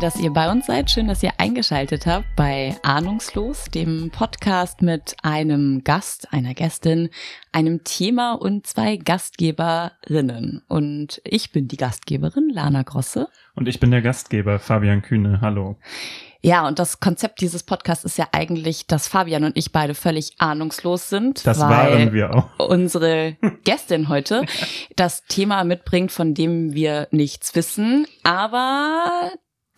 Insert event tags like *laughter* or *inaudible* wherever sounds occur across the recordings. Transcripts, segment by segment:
Schön, dass ihr bei uns seid. Schön, dass ihr eingeschaltet habt bei Ahnungslos, dem Podcast mit einem Gast, einer Gästin, einem Thema und zwei Gastgeberinnen. Und ich bin die Gastgeberin, Lana Grosse. Und ich bin der Gastgeber, Fabian Kühne. Hallo. Ja, und das Konzept dieses Podcasts ist ja eigentlich, dass Fabian und ich beide völlig ahnungslos sind. Das waren wir auch. Unsere *laughs* Gästin heute das Thema mitbringt, von dem wir nichts wissen, aber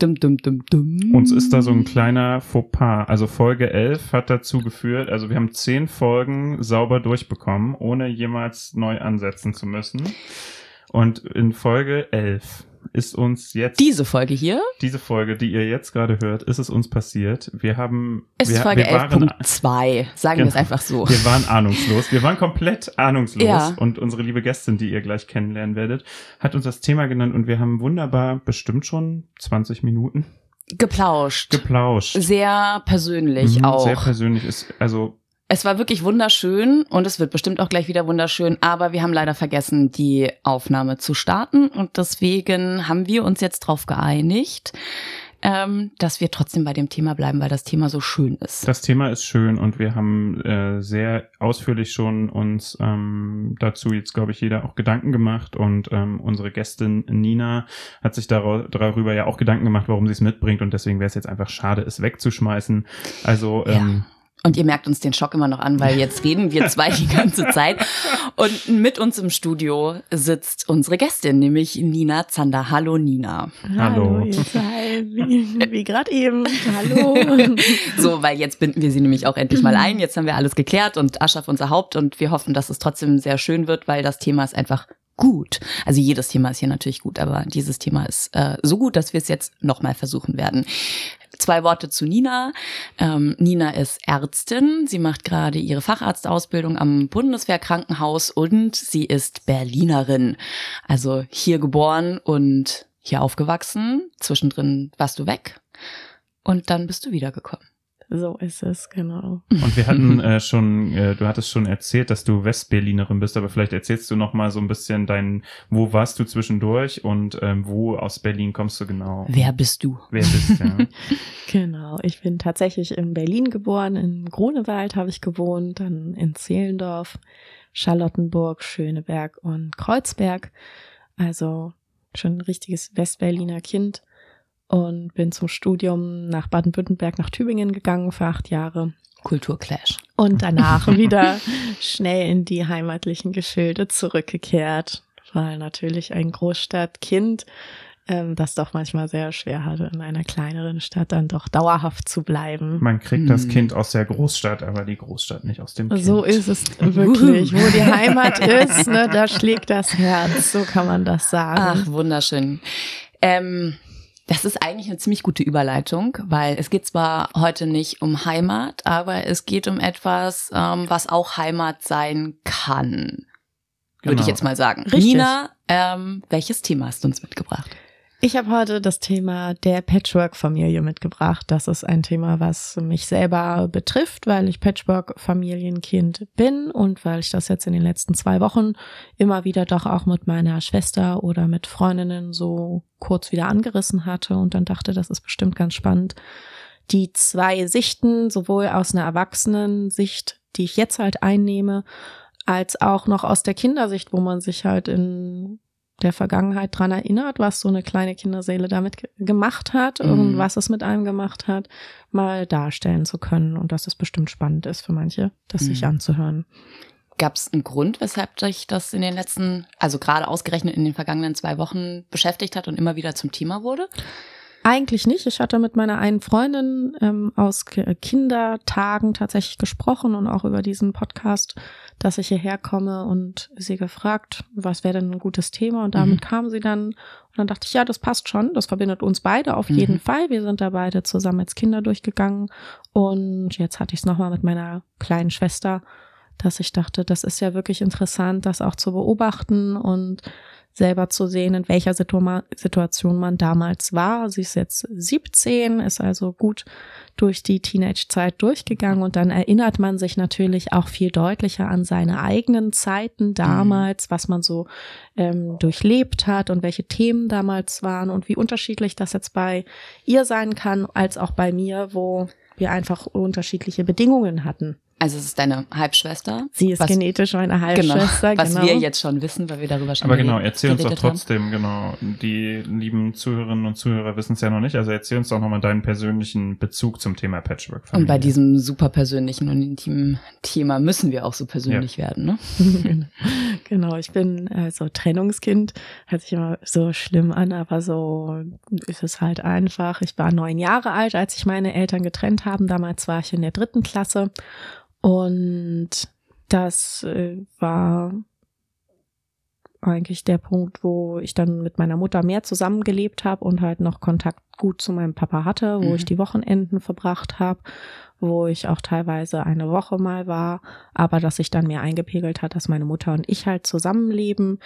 Dum, dum, dum, dum. Uns ist da so ein kleiner Fauxpas. Also Folge 11 hat dazu geführt, also wir haben zehn Folgen sauber durchbekommen, ohne jemals neu ansetzen zu müssen. Und in Folge 11 ist uns jetzt. Diese Folge hier? Diese Folge, die ihr jetzt gerade hört, ist es uns passiert. Wir haben. Es ist Folge 11.2, sagen genau, wir es einfach so. Wir waren ahnungslos. Wir waren komplett ahnungslos. Ja. Und unsere liebe Gästin, die ihr gleich kennenlernen werdet, hat uns das Thema genannt und wir haben wunderbar bestimmt schon 20 Minuten. Geplauscht. Geplauscht. Sehr persönlich mhm, auch. Sehr persönlich ist, also es war wirklich wunderschön und es wird bestimmt auch gleich wieder wunderschön, aber wir haben leider vergessen, die Aufnahme zu starten und deswegen haben wir uns jetzt darauf geeinigt, ähm, dass wir trotzdem bei dem Thema bleiben, weil das Thema so schön ist. Das Thema ist schön und wir haben äh, sehr ausführlich schon uns ähm, dazu jetzt, glaube ich, jeder auch Gedanken gemacht und ähm, unsere Gästin Nina hat sich darüber ja auch Gedanken gemacht, warum sie es mitbringt und deswegen wäre es jetzt einfach schade, es wegzuschmeißen. Also ähm, ja und ihr merkt uns den Schock immer noch an, weil jetzt reden wir zwei die ganze Zeit. Und mit uns im Studio sitzt unsere Gästin, nämlich Nina Zander. Hallo Nina. Hallo. Hallo wie, wie gerade eben. Hallo. so, weil jetzt binden wir sie nämlich auch endlich mal ein. Jetzt haben wir alles geklärt und Aschaf unser Haupt und wir hoffen, dass es trotzdem sehr schön wird, weil das Thema ist einfach gut. Also jedes Thema ist hier natürlich gut, aber dieses Thema ist äh, so gut, dass wir es jetzt nochmal versuchen werden. Zwei Worte zu Nina. Ähm, Nina ist Ärztin. Sie macht gerade ihre Facharztausbildung am Bundeswehrkrankenhaus und sie ist Berlinerin. Also hier geboren und hier aufgewachsen. Zwischendrin warst du weg und dann bist du wiedergekommen. So ist es, genau. Und wir hatten *laughs* äh, schon, äh, du hattest schon erzählt, dass du Westberlinerin bist, aber vielleicht erzählst du noch mal so ein bisschen dein, wo warst du zwischendurch und ähm, wo aus Berlin kommst du genau? Wer bist du? Wer bist du? Ja. *laughs* genau, ich bin tatsächlich in Berlin geboren, in Grunewald habe ich gewohnt, dann in Zehlendorf, Charlottenburg, Schöneberg und Kreuzberg. Also schon ein richtiges Westberliner Kind und bin zum Studium nach Baden-Württemberg, nach Tübingen gegangen für acht Jahre. Kulturclash. Und danach *laughs* wieder schnell in die heimatlichen Gefilde zurückgekehrt, weil natürlich ein Großstadtkind ähm, das doch manchmal sehr schwer hatte, in einer kleineren Stadt dann doch dauerhaft zu bleiben. Man kriegt hm. das Kind aus der Großstadt, aber die Großstadt nicht aus dem Kind. So ist es wirklich. Wo die Heimat *laughs* ist, ne, da schlägt das Herz, so kann man das sagen. Ach, wunderschön. Ähm, das ist eigentlich eine ziemlich gute Überleitung, weil es geht zwar heute nicht um Heimat, aber es geht um etwas, ähm, was auch Heimat sein kann. Würde genau. ich jetzt mal sagen. Richtig. Nina, ähm, welches Thema hast du uns mitgebracht? Ich habe heute das Thema der Patchwork-Familie mitgebracht. Das ist ein Thema, was mich selber betrifft, weil ich Patchwork-Familienkind bin und weil ich das jetzt in den letzten zwei Wochen immer wieder doch auch mit meiner Schwester oder mit Freundinnen so kurz wieder angerissen hatte und dann dachte, das ist bestimmt ganz spannend. Die zwei Sichten, sowohl aus einer Erwachsenen-Sicht, die ich jetzt halt einnehme, als auch noch aus der Kindersicht, wo man sich halt in der Vergangenheit dran erinnert, was so eine kleine Kinderseele damit gemacht hat mhm. und was es mit einem gemacht hat, mal darstellen zu können und dass es bestimmt spannend ist für manche, das mhm. sich anzuhören. Gab es einen Grund, weshalb sich das in den letzten, also gerade ausgerechnet in den vergangenen zwei Wochen beschäftigt hat und immer wieder zum Thema wurde? Eigentlich nicht. Ich hatte mit meiner einen Freundin ähm, aus Kindertagen tatsächlich gesprochen und auch über diesen Podcast, dass ich hierher komme und sie gefragt, was wäre denn ein gutes Thema? Und damit mhm. kam sie dann. Und dann dachte ich, ja, das passt schon. Das verbindet uns beide auf mhm. jeden Fall. Wir sind da beide zusammen als Kinder durchgegangen. Und jetzt hatte ich es nochmal mit meiner kleinen Schwester dass ich dachte, das ist ja wirklich interessant, das auch zu beobachten und selber zu sehen, in welcher Situation man damals war. Sie ist jetzt 17, ist also gut durch die Teenage-Zeit durchgegangen und dann erinnert man sich natürlich auch viel deutlicher an seine eigenen Zeiten damals, was man so ähm, durchlebt hat und welche Themen damals waren und wie unterschiedlich das jetzt bei ihr sein kann, als auch bei mir, wo wir einfach unterschiedliche Bedingungen hatten. Also es ist deine Halbschwester. Sie ist was, genetisch meine Halbschwester. Genau, was genau. wir jetzt schon wissen, weil wir darüber schon Aber genau, erzähl uns doch trotzdem, haben. genau. Die lieben Zuhörerinnen und Zuhörer wissen es ja noch nicht. Also erzähl uns doch nochmal deinen persönlichen Bezug zum Thema Patchwork. -Familie. Und bei diesem super persönlichen und intimen Thema müssen wir auch so persönlich ja. werden, ne? *laughs* genau, ich bin also Trennungskind. Hört sich immer so schlimm an, aber so ist es halt einfach. Ich war neun Jahre alt, als sich meine Eltern getrennt haben. Damals war ich in der dritten Klasse. Und das äh, war eigentlich der Punkt, wo ich dann mit meiner Mutter mehr zusammengelebt habe und halt noch Kontakt gut zu meinem Papa hatte, wo mhm. ich die Wochenenden verbracht habe, wo ich auch teilweise eine Woche mal war, aber dass sich dann mehr eingepegelt hat, dass meine Mutter und ich halt zusammenleben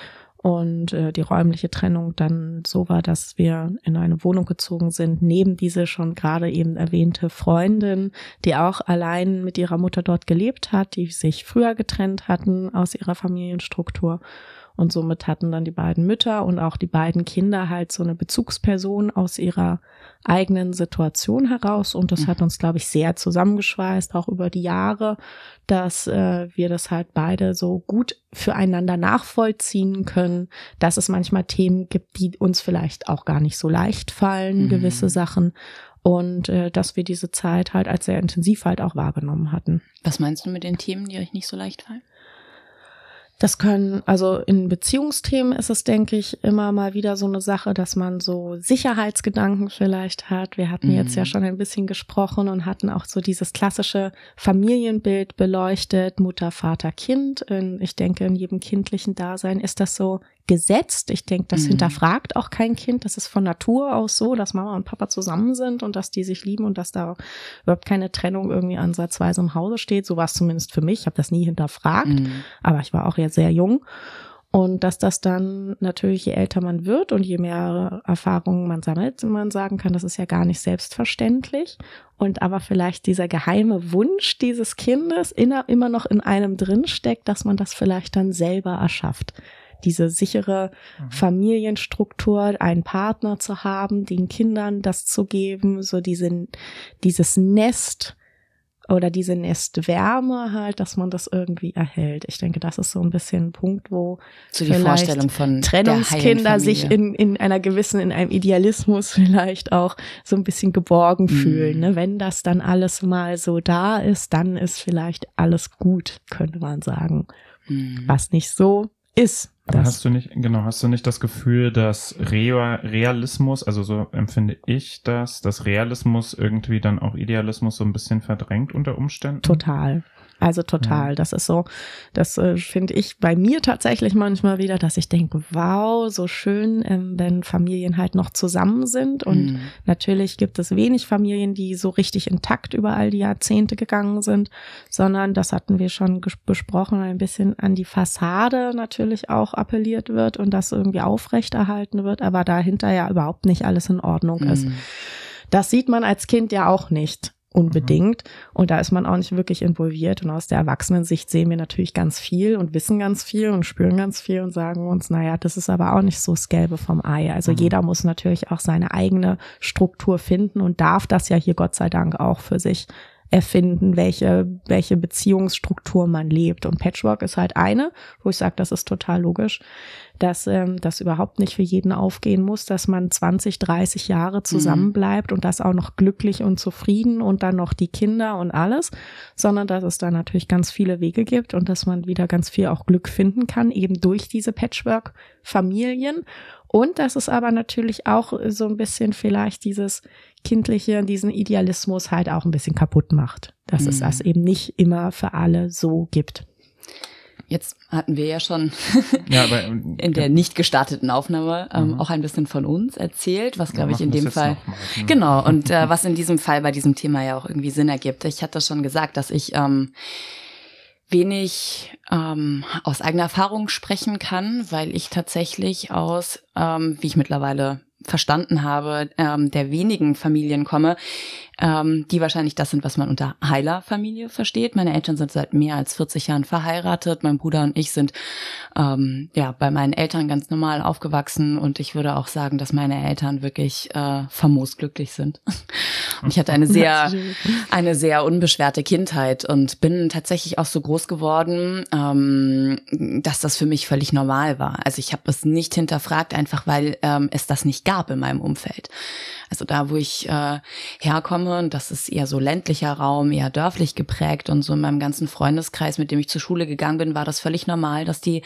und äh, die räumliche Trennung dann so war, dass wir in eine Wohnung gezogen sind, neben diese schon gerade eben erwähnte Freundin, die auch allein mit ihrer Mutter dort gelebt hat, die sich früher getrennt hatten aus ihrer Familienstruktur. Und somit hatten dann die beiden Mütter und auch die beiden Kinder halt so eine Bezugsperson aus ihrer eigenen Situation heraus. Und das hat mhm. uns, glaube ich, sehr zusammengeschweißt, auch über die Jahre, dass äh, wir das halt beide so gut füreinander nachvollziehen können, dass es manchmal Themen gibt, die uns vielleicht auch gar nicht so leicht fallen, mhm. gewisse Sachen und äh, dass wir diese Zeit halt als sehr intensiv halt auch wahrgenommen hatten. Was meinst du mit den Themen, die euch nicht so leicht fallen? Das können, also in Beziehungsthemen ist es, denke ich, immer mal wieder so eine Sache, dass man so Sicherheitsgedanken vielleicht hat. Wir hatten mhm. jetzt ja mhm. schon ein bisschen gesprochen und hatten auch so dieses klassische Familienbild beleuchtet, Mutter, Vater, Kind. Ich denke, in jedem kindlichen Dasein ist das so gesetzt. Ich denke, das mhm. hinterfragt auch kein Kind. Das ist von Natur aus so, dass Mama und Papa zusammen sind und dass die sich lieben und dass da überhaupt keine Trennung irgendwie ansatzweise im Hause steht. So war es zumindest für mich. Ich habe das nie hinterfragt, mhm. aber ich war auch ja sehr jung. Und dass das dann natürlich, je älter man wird und je mehr Erfahrungen man sammelt, man sagen kann, das ist ja gar nicht selbstverständlich. Und aber vielleicht dieser geheime Wunsch dieses Kindes immer noch in einem drinsteckt, dass man das vielleicht dann selber erschafft diese sichere mhm. Familienstruktur, einen Partner zu haben, den Kindern das zu geben, so diese, dieses Nest oder diese Nestwärme halt, dass man das irgendwie erhält. Ich denke, das ist so ein bisschen ein Punkt, wo so die Vorstellung von Trennungskinder sich in, in einer gewissen, in einem Idealismus *laughs* vielleicht auch so ein bisschen geborgen mhm. fühlen. Ne? Wenn das dann alles mal so da ist, dann ist vielleicht alles gut, könnte man sagen. Mhm. Was nicht so ist. Aber hast du nicht, genau, hast du nicht das Gefühl, dass Realismus, also so empfinde ich das, dass Realismus irgendwie dann auch Idealismus so ein bisschen verdrängt unter Umständen? Total. Also total. Das ist so, das äh, finde ich bei mir tatsächlich manchmal wieder, dass ich denke, wow, so schön, ähm, wenn Familien halt noch zusammen sind. Und mhm. natürlich gibt es wenig Familien, die so richtig intakt über all die Jahrzehnte gegangen sind, sondern das hatten wir schon besprochen, ein bisschen an die Fassade natürlich auch appelliert wird und das irgendwie aufrechterhalten wird, aber dahinter ja überhaupt nicht alles in Ordnung mhm. ist. Das sieht man als Kind ja auch nicht unbedingt. Mhm. Und da ist man auch nicht wirklich involviert. Und aus der Erwachsenensicht sehen wir natürlich ganz viel und wissen ganz viel und spüren ganz viel und sagen uns, naja, das ist aber auch nicht so das Gelbe vom Ei. Also mhm. jeder muss natürlich auch seine eigene Struktur finden und darf das ja hier Gott sei Dank auch für sich erfinden, welche, welche Beziehungsstruktur man lebt. Und Patchwork ist halt eine, wo ich sage, das ist total logisch dass ähm, das überhaupt nicht für jeden aufgehen muss, dass man 20, 30 Jahre zusammenbleibt mhm. und das auch noch glücklich und zufrieden und dann noch die Kinder und alles, sondern dass es da natürlich ganz viele Wege gibt und dass man wieder ganz viel auch Glück finden kann, eben durch diese Patchwork-Familien. Und dass es aber natürlich auch so ein bisschen vielleicht dieses kindliche, diesen Idealismus halt auch ein bisschen kaputt macht, dass mhm. es das eben nicht immer für alle so gibt. Jetzt hatten wir ja schon *laughs* ja, aber, ähm, in der nicht gestarteten Aufnahme ähm, mhm. auch ein bisschen von uns erzählt, was glaube ich in dem Fall mal, ne? genau *laughs* und äh, was in diesem Fall bei diesem Thema ja auch irgendwie Sinn ergibt. Ich hatte schon gesagt, dass ich ähm, wenig ähm, aus eigener Erfahrung sprechen kann, weil ich tatsächlich aus, ähm, wie ich mittlerweile verstanden habe, ähm, der wenigen Familien komme, ähm, die wahrscheinlich das sind, was man unter Heilerfamilie versteht. Meine Eltern sind seit mehr als 40 Jahren verheiratet. Mein Bruder und ich sind ähm, ja bei meinen Eltern ganz normal aufgewachsen und ich würde auch sagen, dass meine Eltern wirklich äh, famos glücklich sind. *laughs* Und ich hatte eine sehr *laughs* eine sehr unbeschwerte Kindheit und bin tatsächlich auch so groß geworden, ähm, dass das für mich völlig normal war. Also ich habe es nicht hinterfragt, einfach weil ähm, es das nicht gab in meinem Umfeld. Also da, wo ich äh, herkomme, und das ist eher so ländlicher Raum, eher dörflich geprägt und so in meinem ganzen Freundeskreis, mit dem ich zur Schule gegangen bin, war das völlig normal, dass die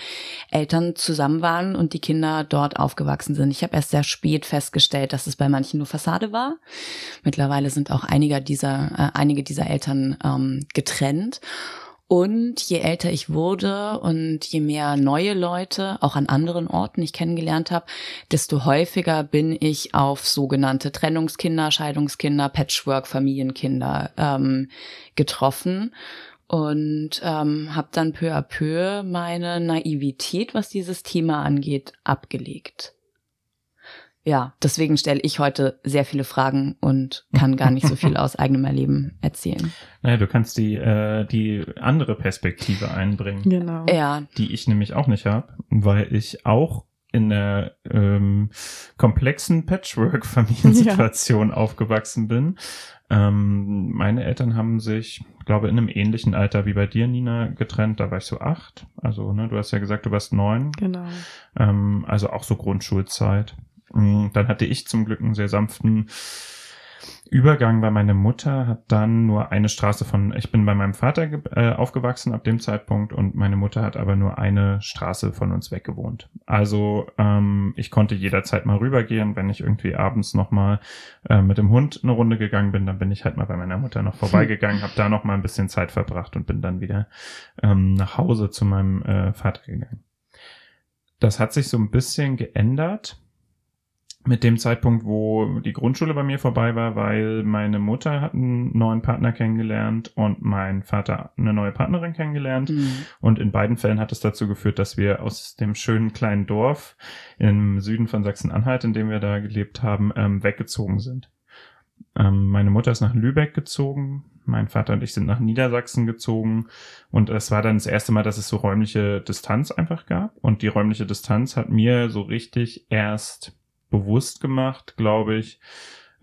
Eltern zusammen waren und die Kinder dort aufgewachsen sind. Ich habe erst sehr spät festgestellt, dass es bei manchen nur Fassade war. Mittlerweile sind auch einige dieser, äh, einige dieser Eltern ähm, getrennt. Und je älter ich wurde und je mehr neue Leute auch an anderen Orten ich kennengelernt habe, desto häufiger bin ich auf sogenannte Trennungskinder, Scheidungskinder, Patchwork, Familienkinder ähm, getroffen und ähm, habe dann peu à peu meine Naivität, was dieses Thema angeht, abgelegt ja, deswegen stelle ich heute sehr viele Fragen und kann gar nicht so viel *laughs* aus eigenem Erleben erzählen. Naja, du kannst die, äh, die andere Perspektive einbringen. Genau. Ja. Die ich nämlich auch nicht habe, weil ich auch in der ähm, komplexen Patchwork-Familiensituation *laughs* ja. aufgewachsen bin. Ähm, meine Eltern haben sich, glaube in einem ähnlichen Alter wie bei dir, Nina, getrennt. Da war ich so acht. Also, ne, du hast ja gesagt, du warst neun. Genau. Ähm, also auch so Grundschulzeit. Mm, dann hatte ich zum Glück einen sehr sanften Übergang, weil meine Mutter hat dann nur eine Straße von, ich bin bei meinem Vater äh, aufgewachsen ab dem Zeitpunkt und meine Mutter hat aber nur eine Straße von uns weg gewohnt. Also ähm, ich konnte jederzeit mal rübergehen, wenn ich irgendwie abends nochmal äh, mit dem Hund eine Runde gegangen bin, dann bin ich halt mal bei meiner Mutter noch vorbeigegangen, habe da noch mal ein bisschen Zeit verbracht und bin dann wieder ähm, nach Hause zu meinem äh, Vater gegangen. Das hat sich so ein bisschen geändert mit dem Zeitpunkt, wo die Grundschule bei mir vorbei war, weil meine Mutter hat einen neuen Partner kennengelernt und mein Vater eine neue Partnerin kennengelernt. Mhm. Und in beiden Fällen hat es dazu geführt, dass wir aus dem schönen kleinen Dorf im Süden von Sachsen-Anhalt, in dem wir da gelebt haben, ähm, weggezogen sind. Ähm, meine Mutter ist nach Lübeck gezogen, mein Vater und ich sind nach Niedersachsen gezogen und es war dann das erste Mal, dass es so räumliche Distanz einfach gab. Und die räumliche Distanz hat mir so richtig erst bewusst gemacht, glaube ich,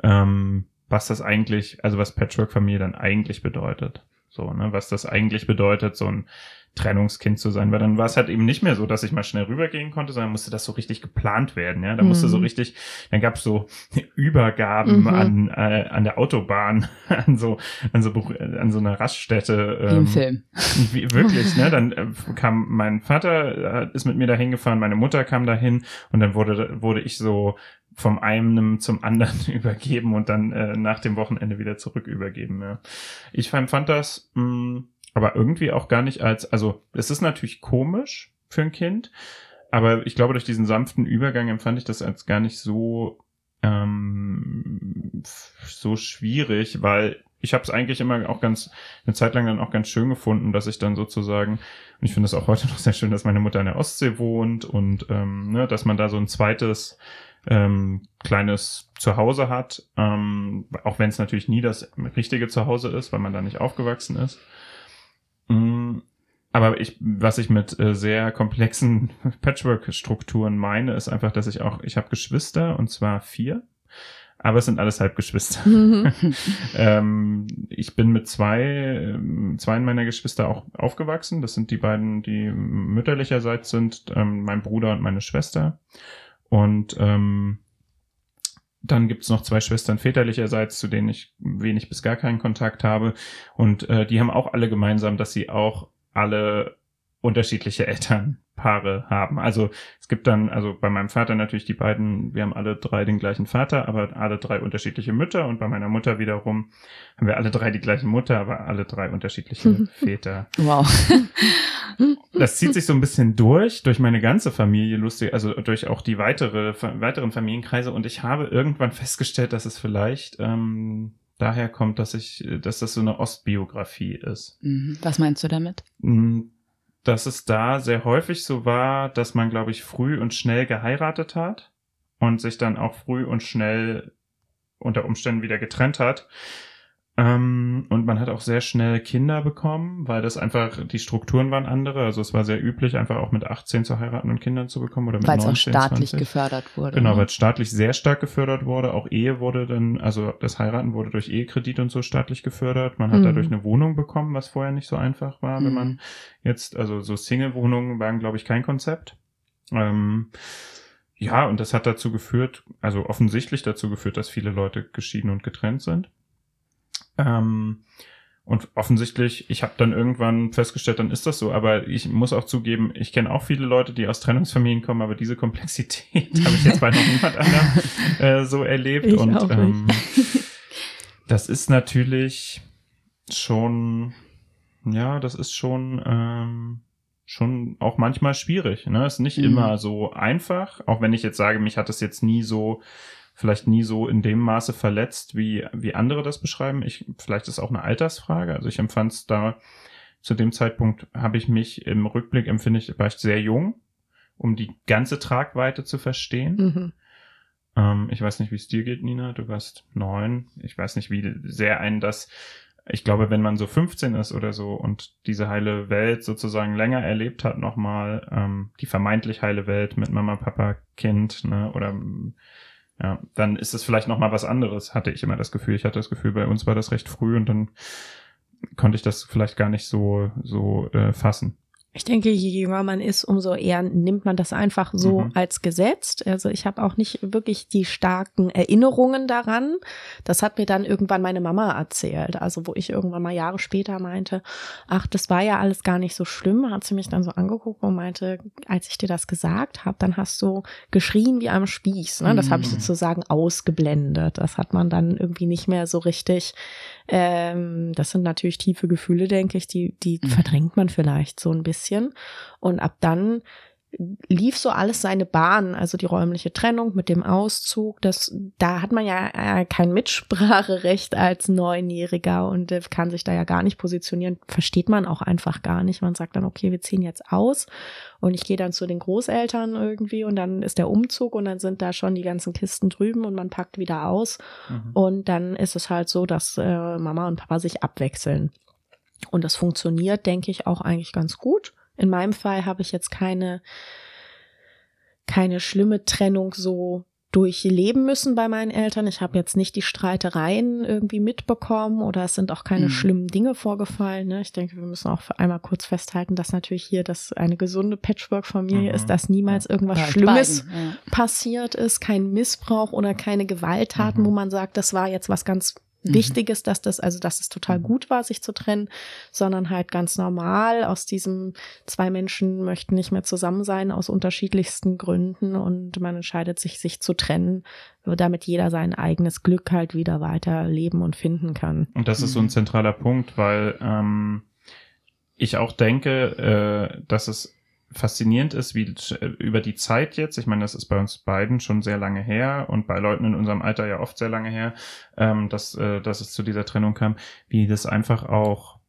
ähm, was das eigentlich, also was Patchwork-Familie dann eigentlich bedeutet. So, ne, was das eigentlich bedeutet, so ein Trennungskind zu sein, weil dann war es halt eben nicht mehr so, dass ich mal schnell rübergehen konnte, sondern musste das so richtig geplant werden, ja. Da mhm. musste so mhm. richtig, dann gab es so *laughs* Übergaben mhm. an, äh, an der Autobahn, *laughs* an so, an so, an so einer Raststätte. Ähm, im Film. *laughs* Wie, wirklich, ne? Dann äh, kam mein Vater, äh, ist mit mir dahin gefahren, meine Mutter kam dahin und dann wurde, wurde ich so vom einen zum anderen *laughs* übergeben und dann äh, nach dem Wochenende wieder zurück übergeben. Ja. Ich fand, das mh, mm, aber irgendwie auch gar nicht als, also es ist natürlich komisch für ein Kind, aber ich glaube, durch diesen sanften Übergang empfand ich das als gar nicht so ähm, so schwierig, weil ich habe es eigentlich immer auch ganz eine Zeit lang dann auch ganz schön gefunden, dass ich dann sozusagen und ich finde es auch heute noch sehr schön, dass meine Mutter in der Ostsee wohnt und ähm, ne, dass man da so ein zweites ähm, kleines Zuhause hat, ähm, auch wenn es natürlich nie das richtige Zuhause ist, weil man da nicht aufgewachsen ist. Mm, aber ich, was ich mit äh, sehr komplexen *laughs* Patchwork-Strukturen meine, ist einfach, dass ich auch, ich habe Geschwister und zwar vier, aber es sind alles Halbgeschwister. Mhm. *laughs* ähm, ich bin mit zwei, ähm, zwei meiner Geschwister auch aufgewachsen. Das sind die beiden, die mütterlicherseits sind, ähm, mein Bruder und meine Schwester. Und ähm, dann gibt's noch zwei Schwestern väterlicherseits, zu denen ich wenig bis gar keinen Kontakt habe. Und äh, die haben auch alle gemeinsam, dass sie auch alle unterschiedliche Elternpaare haben. Also es gibt dann, also bei meinem Vater natürlich die beiden, wir haben alle drei den gleichen Vater, aber alle drei unterschiedliche Mütter und bei meiner Mutter wiederum haben wir alle drei die gleiche Mutter, aber alle drei unterschiedliche *laughs* Väter. Wow. *laughs* Das zieht sich so ein bisschen durch, durch meine ganze Familie, lustig, also durch auch die weitere, weiteren Familienkreise und ich habe irgendwann festgestellt, dass es vielleicht ähm, daher kommt, dass ich, dass das so eine Ostbiografie ist. Mhm. Was meinst du damit? Mm, Dass es da sehr häufig so war, dass man, glaube ich, früh und schnell geheiratet hat und sich dann auch früh und schnell unter Umständen wieder getrennt hat. Ähm, und man hat auch sehr schnell Kinder bekommen, weil das einfach, die Strukturen waren andere. Also es war sehr üblich, einfach auch mit 18 zu heiraten und Kindern zu bekommen oder mit Weil es auch 19, staatlich 20. gefördert wurde. Genau, ne? weil es staatlich sehr stark gefördert wurde. Auch Ehe wurde dann, also das Heiraten wurde durch Ehekredit und so staatlich gefördert. Man hat Mhm. dadurch eine Wohnung bekommen, was vorher nicht so einfach war, wenn Mhm. man jetzt, also so Single-Wohnungen waren, glaube ich, kein Konzept. Ähm, ja, und das hat dazu geführt, also offensichtlich dazu geführt, dass viele Leute geschieden und getrennt sind. Ähm, und offensichtlich, ich habe dann irgendwann festgestellt, dann ist das so. Aber ich muss auch zugeben, ich kenne auch viele Leute, die aus Trennungsfamilien kommen, aber diese Komplexität *laughs* habe ich jetzt bei noch niemand anderem äh, so erlebt. Ich und ähm, das ist natürlich schon, ja, das ist schon, ähm, schon auch manchmal schwierig. Ne? Ist nicht Mhm. immer so einfach, auch wenn ich jetzt sage, mich hat es jetzt nie so, vielleicht nie so in dem Maße verletzt, wie, wie andere das beschreiben. Ich, vielleicht ist auch eine Altersfrage. Also ich empfand es da, zu dem Zeitpunkt habe ich mich im Rückblick empfinde ich, war ich sehr jung, um die ganze Tragweite zu verstehen. Mhm. Ähm, ich weiß nicht, wie es dir geht, Nina. Du warst neun. Ich weiß nicht, wie sehr einen das. Ich glaube, wenn man so 15 ist oder so und diese heile Welt sozusagen länger erlebt hat, nochmal, ähm, die vermeintlich heile Welt mit Mama, Papa, Kind, ne, oder ja, dann ist es vielleicht nochmal was anderes, hatte ich immer das Gefühl. Ich hatte das Gefühl, bei uns war das recht früh und dann konnte ich das vielleicht gar nicht so, so äh, fassen. Ich denke, je jünger man ist, umso eher nimmt man das einfach so Mhm. als gesetzt. Also ich habe auch nicht wirklich die starken Erinnerungen daran. Das hat mir dann irgendwann meine Mama erzählt. Also wo ich irgendwann mal Jahre später meinte, ach, das war ja alles gar nicht so schlimm, hat sie mich dann so angeguckt und meinte, als ich dir das gesagt habe, dann hast du geschrien wie am Spieß. Ne? Das habe ich Mhm. sozusagen ausgeblendet. Das hat man dann irgendwie nicht mehr so richtig. Ähm, das sind natürlich tiefe Gefühle, denke ich, die, die Mhm. verdrängt man vielleicht so ein bisschen. Und ab dann lief so alles seine Bahn, also die räumliche Trennung mit dem Auszug, das, da hat man ja äh, kein Mitspracherecht als Neunjähriger und äh, kann sich da ja gar nicht positionieren, versteht man auch einfach gar nicht. Man sagt dann, okay, wir ziehen jetzt aus und ich gehe dann zu den Großeltern irgendwie und dann ist der Umzug und dann sind da schon die ganzen Kisten drüben und man packt wieder aus Mhm. und dann ist es halt so, dass äh, Mama und Papa sich abwechseln. Und das funktioniert, denke ich, auch eigentlich ganz gut. In meinem Fall habe ich jetzt keine, keine schlimme Trennung so durchleben müssen bei meinen Eltern. Ich habe jetzt nicht die Streitereien irgendwie mitbekommen oder es sind auch keine Mhm. schlimmen Dinge vorgefallen. Ne? Ich denke, wir müssen auch für einmal kurz festhalten, dass natürlich hier das eine gesunde Patchwork-Familie Mhm. ist, dass niemals irgendwas euch Schlimmes ja. passiert ist, kein Missbrauch oder keine Gewalttaten, Mhm. wo man sagt, das war jetzt was ganz Mhm. Wichtiges, dass das, also dass es total Mhm. gut war, sich zu trennen, sondern halt ganz normal aus diesem zwei Menschen möchten nicht mehr zusammen sein aus unterschiedlichsten Gründen und man entscheidet sich, sich zu trennen, damit jeder sein eigenes Glück halt wieder weiterleben und finden kann. Und das ist so ein Mhm. zentraler Punkt, weil ähm, ich auch denke, äh, dass es faszinierend ist, wie über die Zeit jetzt, ich meine, das ist bei uns beiden schon sehr lange her und bei Leuten in unserem Alter ja oft sehr lange her, ähm, dass, äh, dass es zu dieser Trennung kam, wie das einfach auch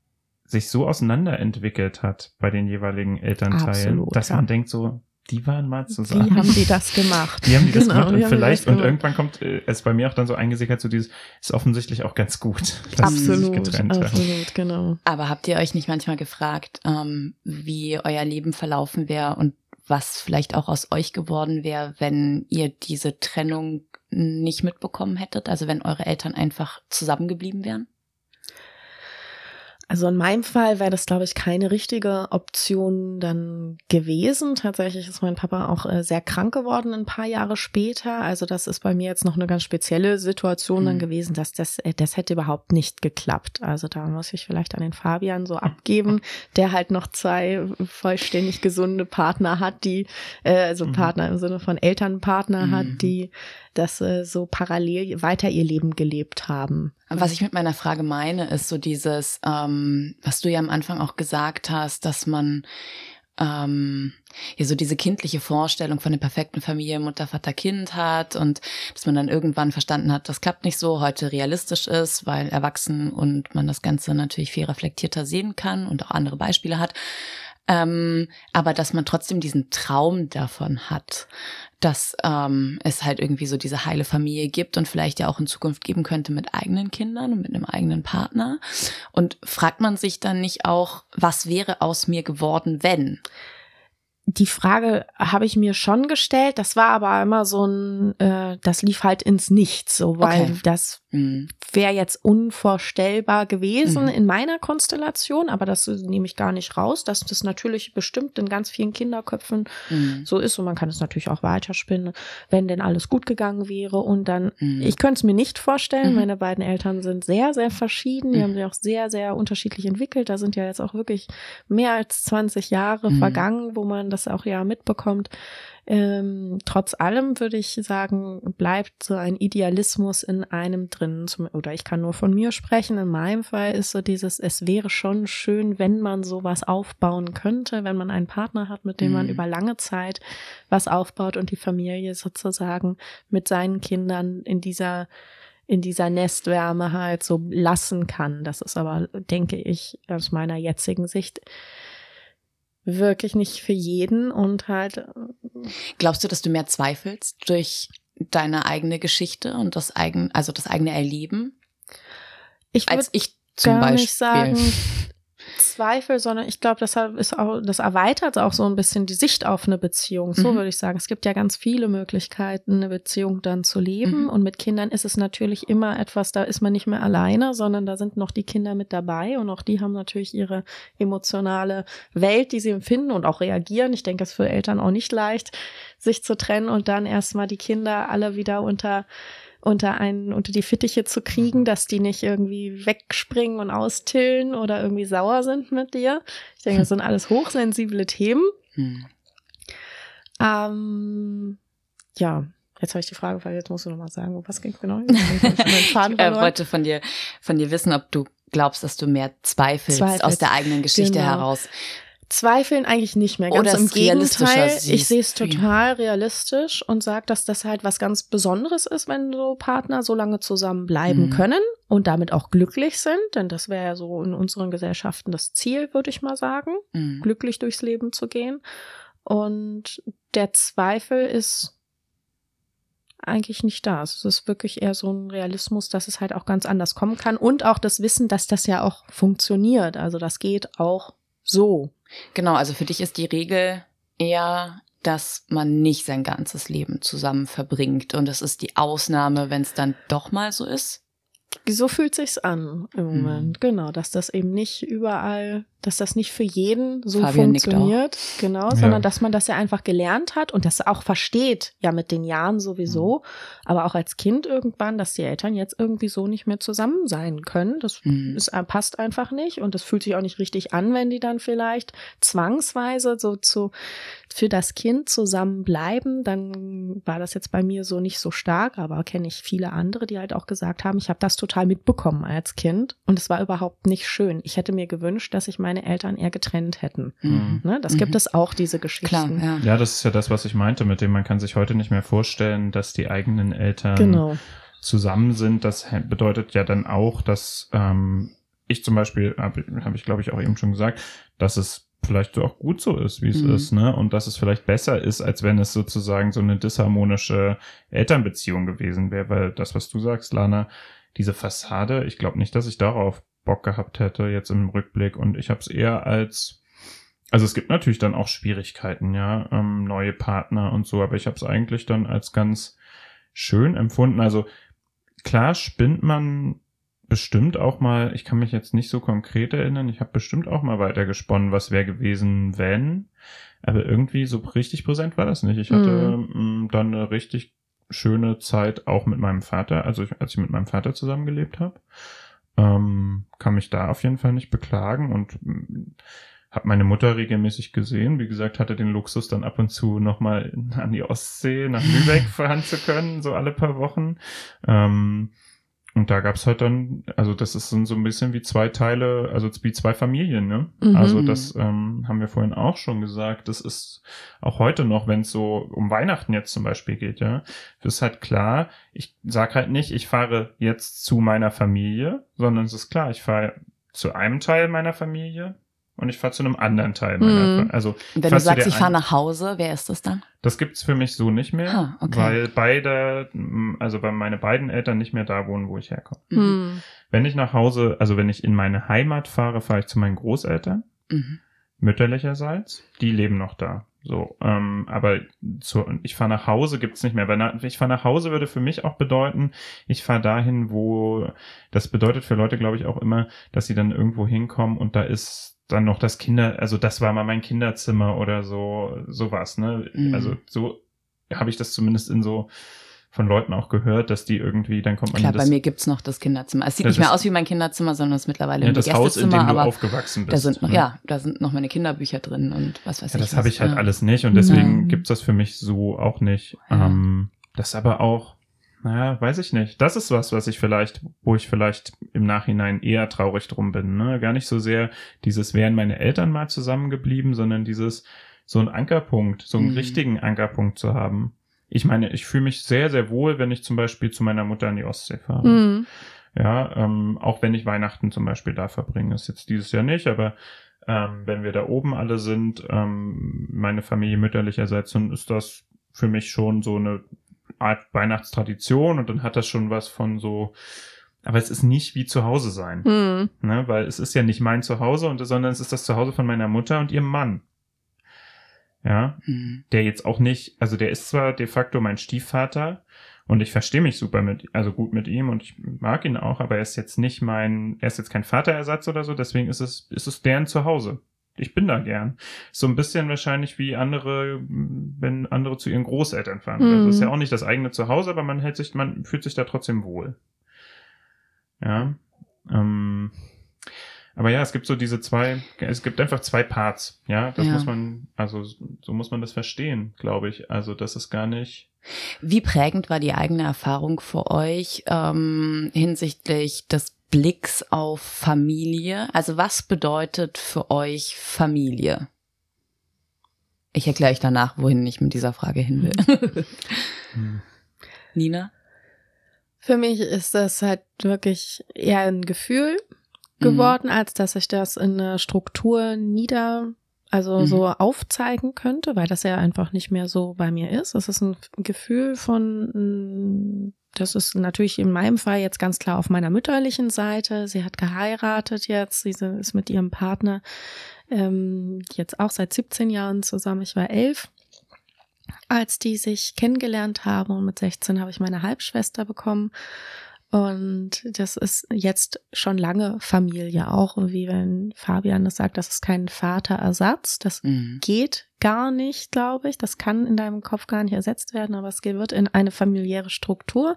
sich so auseinanderentwickelt hat bei den jeweiligen Elternteilen, Absolut, dass ja. man denkt so, die waren mal zusammen. Wie haben die das *laughs* gemacht? Die haben die das Genau, gemacht und die vielleicht, und gemacht? irgendwann kommt äh, es bei mir auch dann so eingesickert, so dieses, ist offensichtlich auch ganz gut, dass sie sich Absolut, getrennt haben. absolut, genau. Aber habt ihr euch nicht manchmal gefragt, ähm, wie euer Leben verlaufen wäre und was vielleicht auch aus euch geworden wäre, wenn ihr diese Trennung nicht mitbekommen hättet? Also wenn eure Eltern einfach zusammengeblieben wären? Also in meinem Fall wäre das, glaube ich, keine richtige Option dann gewesen. Tatsächlich ist mein Papa auch äh, sehr krank geworden ein paar Jahre später. Also das ist bei mir jetzt noch eine ganz spezielle Situation dann Mhm. gewesen, dass das, äh, das hätte überhaupt nicht geklappt. Also da muss ich vielleicht an den Fabian so abgeben, *laughs* der halt noch zwei vollständig gesunde Partner hat, die, äh, also Mhm. Partner im Sinne von Elternpartner Mhm. hat, die das äh, so parallel weiter ihr Leben gelebt haben. Was ich mit meiner Frage meine, ist so dieses, ähm, was du ja am Anfang auch gesagt hast, dass man ähm, ja so diese kindliche Vorstellung von der perfekten Familie Mutter, Vater, Kind hat und dass man dann irgendwann verstanden hat, das klappt nicht so, heute realistisch ist, weil erwachsen und man das Ganze natürlich viel reflektierter sehen kann und auch andere Beispiele hat. Ähm, aber dass man trotzdem diesen Traum davon hat, dass ähm, es halt irgendwie so diese heile Familie gibt und vielleicht ja auch in Zukunft geben könnte mit eigenen Kindern und mit einem eigenen Partner. Und fragt man sich dann nicht auch, was wäre aus mir geworden, wenn? Die Frage habe ich mir schon gestellt. Das war aber immer so ein, äh, das lief halt ins Nichts, so weil okay. das mhm. wäre jetzt unvorstellbar gewesen mhm. in meiner Konstellation, aber das nehme ich gar nicht raus, dass das natürlich bestimmt in ganz vielen Kinderköpfen mhm. so ist und man kann es natürlich auch weiterspinnen, wenn denn alles gut gegangen wäre und dann, mhm. ich könnte es mir nicht vorstellen, mhm. meine beiden Eltern sind sehr, sehr verschieden, die mhm. haben sich auch sehr, sehr unterschiedlich entwickelt, da sind ja jetzt auch wirklich mehr als 20 Jahre vergangen, wo man das das auch ja mitbekommt. Ähm, trotz allem würde ich sagen, bleibt so ein Idealismus in einem drin. Zum, oder ich kann nur von mir sprechen. In meinem Fall ist so dieses, es wäre schon schön, wenn man sowas aufbauen könnte, wenn man einen Partner hat, mit dem mhm. man über lange Zeit was aufbaut und die Familie sozusagen mit seinen Kindern in dieser in dieser Nestwärme halt so lassen kann. Das ist aber, denke ich, aus meiner jetzigen Sicht wirklich nicht für jeden und halt. Äh, Glaubst du, dass du mehr zweifelst durch deine eigene Geschichte und das eigen, also das eigene Erleben? Ich würde ich zum gar Beispiel. nicht sagen, Zweifel, sondern ich glaube, das ist auch, das erweitert auch so ein bisschen die Sicht auf eine Beziehung. So mhm. würde ich sagen. Es gibt ja ganz viele Möglichkeiten, eine Beziehung dann zu leben. Mhm. Und mit Kindern ist es natürlich immer etwas, da ist man nicht mehr alleine, sondern da sind noch die Kinder mit dabei und auch die haben natürlich ihre emotionale Welt, die sie empfinden und auch reagieren. Ich denke, es ist für Eltern auch nicht leicht, sich zu trennen und dann erstmal die Kinder alle wieder unter unter einen, unter die Fittiche zu kriegen, mhm. dass die nicht irgendwie wegspringen und austillen oder irgendwie sauer sind mit dir. Ich denke, das sind alles hochsensible Themen. Hm. Ähm, ja, jetzt habe ich die Frage, weil jetzt musst du nochmal sagen, was ging genau? *laughs* ich äh, wollte von dir, von dir wissen, ob du glaubst, dass du mehr zweifelst Zweifelt. aus der eigenen Geschichte genau. heraus. Zweifeln eigentlich nicht mehr. Ganz Oder im Gegenteil, ich sehe es total realistisch und sage, dass das halt was ganz Besonderes ist, wenn so Partner so lange zusammen bleiben mhm. können und damit auch glücklich sind. Denn das wäre ja so in unseren Gesellschaften das Ziel, würde ich mal sagen, mhm. glücklich durchs Leben zu gehen. Und der Zweifel ist eigentlich nicht da. Es ist wirklich eher so ein Realismus, dass es halt auch ganz anders kommen kann und auch das Wissen, dass das ja auch funktioniert. Also das geht auch so. Genau, also für dich ist die Regel eher, dass man nicht sein ganzes Leben zusammen verbringt. Und das ist die Ausnahme, wenn es dann doch mal so ist. So fühlt sich's an im Moment, mhm. genau, dass das eben nicht überall dass das nicht für jeden so Fabian funktioniert, genau, sondern ja. dass man das ja einfach gelernt hat und das auch versteht, ja mit den Jahren sowieso, mhm. aber auch als Kind irgendwann, dass die Eltern jetzt irgendwie so nicht mehr zusammen sein können. Das mhm. ist, äh, passt einfach nicht und das fühlt sich auch nicht richtig an, wenn die dann vielleicht zwangsweise so zu für das Kind zusammenbleiben. Dann war das jetzt bei mir so nicht so stark, aber kenne ich viele andere, die halt auch gesagt haben, ich habe das total mitbekommen als Kind und es war überhaupt nicht schön. Ich hätte mir gewünscht, dass ich meine Eltern eher getrennt hätten. Mhm. Ne? Das mhm. gibt es auch, diese Geschichten. Klar, ja. ja, das ist ja das, was ich meinte, mit dem man kann sich heute nicht mehr vorstellen, dass die eigenen Eltern genau. zusammen sind. Das bedeutet ja dann auch, dass ähm, ich zum Beispiel, habe hab ich glaube ich auch eben schon gesagt, dass es vielleicht so auch gut so ist, wie es mhm. ist, ne? Und dass es vielleicht besser ist, als wenn es sozusagen so eine disharmonische Elternbeziehung gewesen wäre, weil das, was du sagst, Lana, diese Fassade, ich glaube nicht, dass ich darauf Bock gehabt hätte jetzt im Rückblick und ich habe es eher als also es gibt natürlich dann auch Schwierigkeiten, ja, ähm, neue Partner und so, aber ich habe es eigentlich dann als ganz schön empfunden. Also klar spinnt man bestimmt auch mal, ich kann mich jetzt nicht so konkret erinnern, ich habe bestimmt auch mal weitergesponnen, was wäre gewesen, wenn, aber irgendwie so richtig präsent war das nicht. Ich hatte mhm. mh, dann eine richtig schöne Zeit auch mit meinem Vater, also ich, als ich mit meinem Vater zusammengelebt habe. Ähm, kann mich da auf jeden Fall nicht beklagen und mm, habe meine Mutter regelmäßig gesehen. Wie gesagt, hatte den Luxus dann ab und zu nochmal *laughs* an die Ostsee nach Lübeck fahren zu können, so alle paar Wochen. Ähm, Und da gab's halt dann, also das ist so ein bisschen wie zwei Teile, also wie zwei Familien, ne? Mhm. Also das ähm, haben wir vorhin auch schon gesagt. Das ist auch heute noch, wenn es so um Weihnachten jetzt zum Beispiel geht, ja, ist halt klar, ich sag halt nicht, ich fahre jetzt zu meiner Familie, sondern es ist klar, ich fahre zu einem Teil meiner Familie und ich fahre zu einem anderen Teil meiner Mhm. Also wenn du sagst, ich fahre nach Hause, wer ist das dann? das gibt's für mich so nicht mehr, Ah, okay. weil beide, also bei meine beiden Eltern nicht mehr da wohnen, wo ich herkomme. Hm. Wenn ich nach Hause, also wenn ich in meine Heimat fahre, fahre ich zu meinen Großeltern, Mhm. mütterlicherseits. Die leben noch da. So, ähm, aber zu, ich fahre nach Hause gibt's nicht mehr. Weil na, ich fahre nach Hause würde für mich auch bedeuten, ich fahre dahin, wo das bedeutet für Leute, glaube ich, auch immer, dass sie dann irgendwo hinkommen und da ist dann noch das Kinder, also das war mal mein Kinderzimmer oder so, sowas, ne? Mhm. Also so habe ich das zumindest in so von Leuten auch gehört, dass die irgendwie, dann kommt man Klar, in bei das, mir gibt's noch das Kinderzimmer. Es sieht nicht mehr das- aus wie mein Kinderzimmer, sondern es ist mittlerweile ja, ein das Haus, in dem du aber aufgewachsen bist. da sind noch, ne? ja, da sind noch meine Kinderbücher drin und was weiß Ja, ich. das habe ich halt Ja. alles nicht und deswegen Nein. gibt's das für mich so auch nicht. Ähm, das aber auch, naja, weiß ich nicht. Das ist was, was ich vielleicht, wo ich vielleicht im Nachhinein eher traurig drum bin. Ne? Gar nicht so sehr dieses, wären meine Eltern mal zusammengeblieben, sondern dieses, so einen Ankerpunkt, so einen Mhm. richtigen Ankerpunkt zu haben. Ich meine, ich fühle mich sehr, sehr wohl, wenn ich zum Beispiel zu meiner Mutter in die Ostsee fahre. Hm. Ja, ähm, auch wenn ich Weihnachten zum Beispiel da verbringe, ist jetzt dieses Jahr nicht, aber ähm, wenn wir da oben alle sind, ähm, meine Familie mütterlicherseits, dann ist das für mich schon so eine Art Weihnachtstradition und dann hat das schon was von so, aber es ist nicht wie zu Hause sein, Hm. ne, weil es ist ja nicht mein Zuhause und sondern es ist das Zuhause von meiner Mutter und ihrem Mann. Ja, Mhm. der jetzt auch nicht, also der ist zwar de facto mein Stiefvater und ich verstehe mich super mit, also gut mit ihm und ich mag ihn auch, aber er ist jetzt nicht mein, er ist jetzt kein Vaterersatz oder so, deswegen ist es, ist es deren Zuhause. Ich bin da gern. So ein bisschen wahrscheinlich wie andere, wenn andere zu ihren Großeltern fahren. Mhm. Das ist ja auch nicht das eigene Zuhause, aber man hält sich, man fühlt sich da trotzdem wohl. Ja. Ähm, aber ja, es gibt so diese zwei, es gibt einfach zwei Parts, ja, das Ja. muss man, also so muss man das verstehen, glaube ich. Also das ist gar nicht. Wie prägend war die eigene Erfahrung für euch ähm, hinsichtlich des Blicks auf Familie? Also was bedeutet für euch Familie? Ich erkläre euch danach, wohin ich mit dieser Frage hin will. *laughs* Nina? Für mich ist das halt wirklich eher ein Gefühl Mhm. geworden, als dass ich das in eine Struktur nieder, also Mhm. so aufzeigen könnte, weil das ja einfach nicht mehr so bei mir ist. Es ist ein Gefühl von, das ist natürlich in meinem Fall jetzt ganz klar auf meiner mütterlichen Seite. Sie hat geheiratet jetzt, sie ist mit ihrem Partner ähm, jetzt auch seit 17 Jahren zusammen. Ich war elf als die sich kennengelernt haben und mit 16 habe ich meine Halbschwester bekommen. Und das ist jetzt schon lange Familie auch, wie wenn Fabian das sagt, das ist kein Vaterersatz. Das Mhm. geht gar nicht, glaube ich. Das kann in deinem Kopf gar nicht ersetzt werden, aber es wird in eine familiäre Struktur.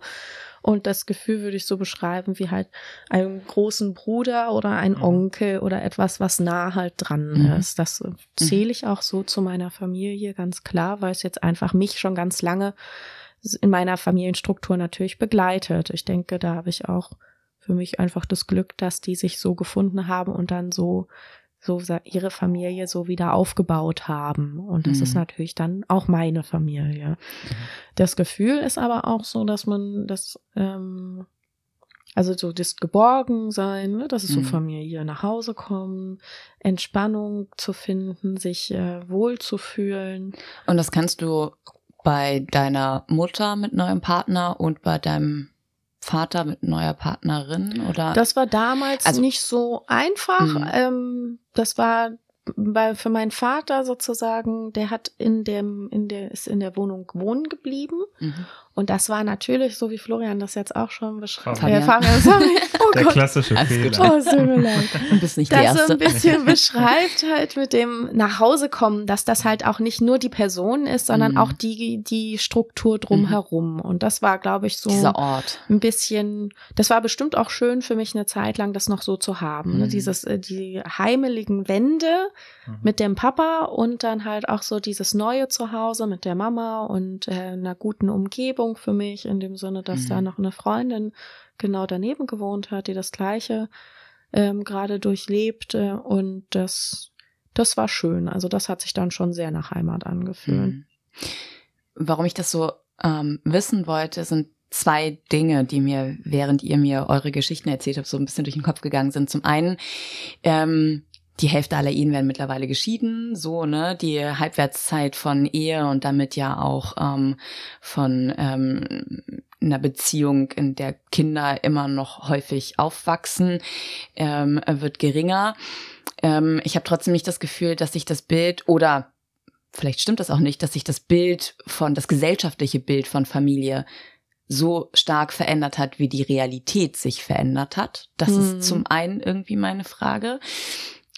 Und das Gefühl würde ich so beschreiben wie halt einen großen Bruder oder ein Mhm. Onkel oder etwas, was nah halt dran Mhm. ist. Das äh, zähle ich auch so zu meiner Familie, ganz klar, weil es jetzt einfach mich schon ganz lange in meiner Familienstruktur natürlich begleitet. Ich denke, da habe ich auch für mich einfach das Glück, dass die sich so gefunden haben und dann so so ihre Familie so wieder aufgebaut haben. Und das Mhm. ist natürlich dann auch meine Familie. Das Gefühl ist aber auch so, dass man das, ähm, also so das Geborgensein, ne, das ist so Mhm. Familie, nach Hause kommen, Entspannung zu finden, sich äh, wohl zu fühlen. Und das kannst du bei deiner Mutter mit neuem Partner und bei deinem Vater mit neuer Partnerin oder? Das war damals Also- nicht so einfach. Mhm. Ähm, das war bei, für meinen Vater sozusagen, der hat in dem, in der, ist in der Wohnung wohnen geblieben. Mhm. Und das war natürlich, so wie Florian das jetzt auch schon beschreibt. Äh, Fabian, sorry. *laughs* Oh Der Gott. klassische. Fehler. Oh, leid. Du bist nicht die Das so ein bisschen beschreibt halt mit dem nach Hause kommen, dass das halt auch nicht nur die Person ist, sondern Mhm. auch die, die Struktur drumherum. Und das war, glaube ich, so Dieser Ort. ein bisschen, das war bestimmt auch schön für mich eine Zeit lang, das noch so zu haben. Ne? Mhm. Dieses, äh, die heimeligen Wände Mhm. mit dem Papa und dann halt auch so dieses neue Zuhause mit der Mama und äh, einer guten Umgebung für mich, in dem Sinne, dass Mhm. da noch eine Freundin genau daneben gewohnt hat, die das Gleiche ähm, gerade durchlebt. Äh, und das, das war schön. Also das hat sich dann schon sehr nach Heimat angefühlt. Mhm. Warum ich das so ähm, wissen wollte, sind zwei Dinge, die mir, während ihr mir eure Geschichten erzählt habt, so ein bisschen durch den Kopf gegangen sind. Zum einen, ähm, die Hälfte aller Ehen werden mittlerweile geschieden, so, ne, die Halbwertszeit von Ehe und damit ja auch ähm, von ähm, einer Beziehung, in der Kinder immer noch häufig aufwachsen, ähm, wird geringer. Ähm, ich habe trotzdem nicht das Gefühl, dass sich das Bild oder vielleicht stimmt das auch nicht, dass sich das Bild von, das gesellschaftliche Bild von Familie so stark verändert hat, wie die Realität sich verändert hat. Das hm. ist zum einen irgendwie meine Frage.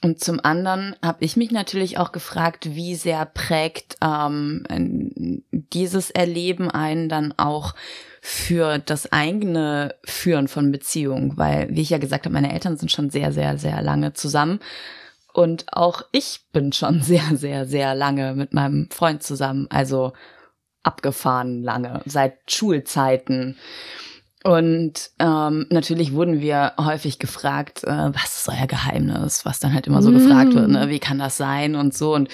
Und zum anderen habe ich mich natürlich auch gefragt, wie sehr prägt ähm, dieses Erleben einen dann auch für das eigene Führen von Beziehungen, weil, wie ich ja gesagt habe, meine Eltern sind schon sehr, sehr, sehr lange zusammen. Und auch ich bin schon *laughs* sehr, sehr, sehr lange mit meinem Freund zusammen. Also abgefahren lange, seit Schulzeiten. Und ähm, natürlich wurden wir häufig gefragt, äh, was ist euer Geheimnis, was dann halt immer so mm. gefragt wird, ne? wie kann das sein und so. Und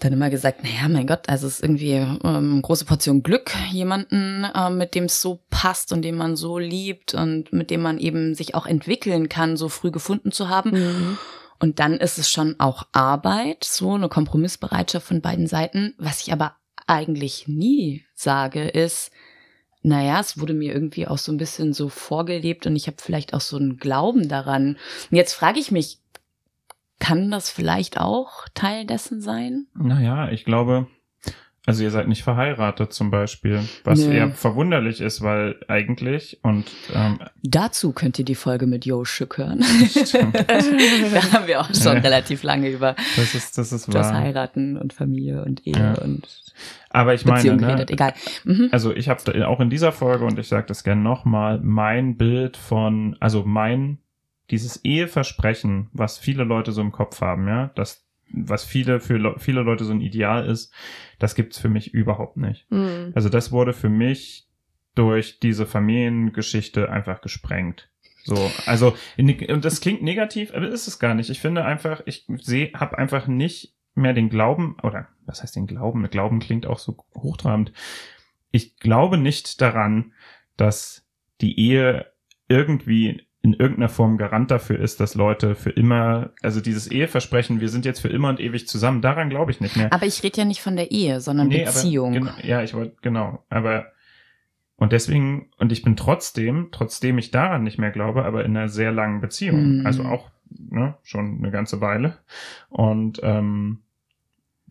dann immer gesagt, naja, mein Gott, also es ist irgendwie ähm, große Portion Glück, jemanden, äh, mit dem es so passt und den man so liebt und mit dem man eben sich auch entwickeln kann, so früh gefunden zu haben. Mhm. Und dann ist es schon auch Arbeit, so eine Kompromissbereitschaft von beiden Seiten. Was ich aber eigentlich nie sage, ist, naja, es wurde mir irgendwie auch so ein bisschen so vorgelebt und ich habe vielleicht auch so einen Glauben daran. Und jetzt frage ich mich, kann das vielleicht auch Teil dessen sein? Naja, ich glaube, also ihr seid nicht verheiratet zum Beispiel, was nee. eher verwunderlich ist, weil eigentlich und ähm, dazu könnt ihr die Folge mit Jo Schück hören. *laughs* da haben wir auch schon ja. relativ lange über das, ist, das, ist das Heiraten und Familie und Ehe ja. und aber ich meine, ne, geredet, egal. Mhm. Also ich habe auch in dieser Folge und ich sage das gerne nochmal, mein Bild von, also mein dieses Eheversprechen, was viele Leute so im Kopf haben, ja, das was viele für viele Leute so ein Ideal ist, das gibt's für mich überhaupt nicht. Mhm. Also das wurde für mich durch diese Familiengeschichte einfach gesprengt. So, also und das klingt negativ, aber ist es gar nicht. Ich finde einfach, ich sehe, habe einfach nicht mehr den Glauben oder was heißt den Glauben? Glauben klingt auch so hochtrabend. Ich glaube nicht daran, dass die Ehe irgendwie in irgendeiner Form Garant dafür ist, dass Leute für immer, also dieses Eheversprechen, wir sind jetzt für immer und ewig zusammen, daran glaube ich nicht mehr. Aber ich rede ja nicht von der Ehe, sondern nee, Beziehung. Aber, ja, ich wollte, genau. Aber und deswegen, und ich bin trotzdem, trotzdem ich daran nicht mehr glaube, aber in einer sehr langen Beziehung. Mhm. Also auch ne, schon eine ganze Weile. Und ähm,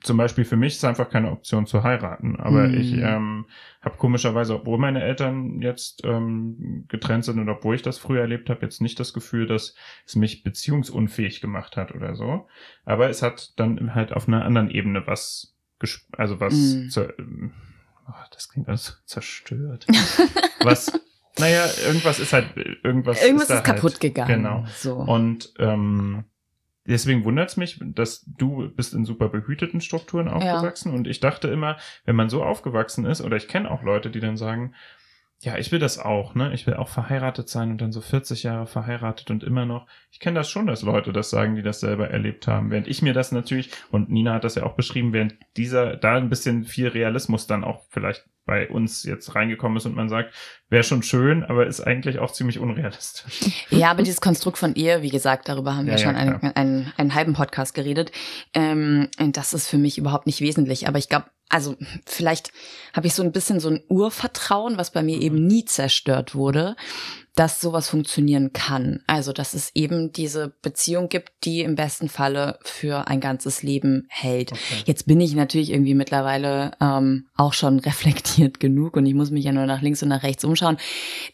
zum Beispiel für mich ist es einfach keine Option zu heiraten. Aber mhm. ich ähm, habe komischerweise, obwohl meine Eltern jetzt ähm, getrennt sind und obwohl ich das früher erlebt habe, jetzt nicht das Gefühl, dass es mich beziehungsunfähig gemacht hat oder so. Aber es hat dann halt auf einer anderen Ebene was, also was, mhm. zu, oh, das klingt alles zerstört. *laughs* was naja, irgendwas ist halt, irgendwas, irgendwas ist, ist kaputt halt, gegangen. Genau. So. Und ähm, deswegen wundert es mich, dass du bist in super behüteten Strukturen aufgewachsen ja. und ich dachte immer, wenn man so aufgewachsen ist, oder ich kenne auch Leute, die dann sagen, ja, ich will das auch, ne? Ich will auch verheiratet sein und dann so 40 Jahre verheiratet und immer noch. Ich kenne das schon, dass Leute das sagen, die das selber erlebt haben. Während ich mir das natürlich, und Nina hat das ja auch beschrieben, während dieser, da ein bisschen viel Realismus dann auch vielleicht bei uns jetzt reingekommen ist und man sagt, wäre schon schön, aber ist eigentlich auch ziemlich unrealistisch. Ja, aber dieses Konstrukt von Ehe, wie gesagt, darüber haben wir ja, schon ja, einen, einen, einen, halben Podcast geredet. Ähm, das ist für mich überhaupt nicht wesentlich. Aber ich glaube, also vielleicht habe ich so ein bisschen so ein Urvertrauen, was bei mir eben nie zerstört wurde, dass sowas funktionieren kann. Also, dass es eben diese Beziehung gibt, die im besten Falle für ein ganzes Leben hält. Okay. Jetzt bin ich natürlich irgendwie mittlerweile ähm, auch schon *laughs* reflektiert genug und ich muss mich ja nur nach links und nach rechts umschauen,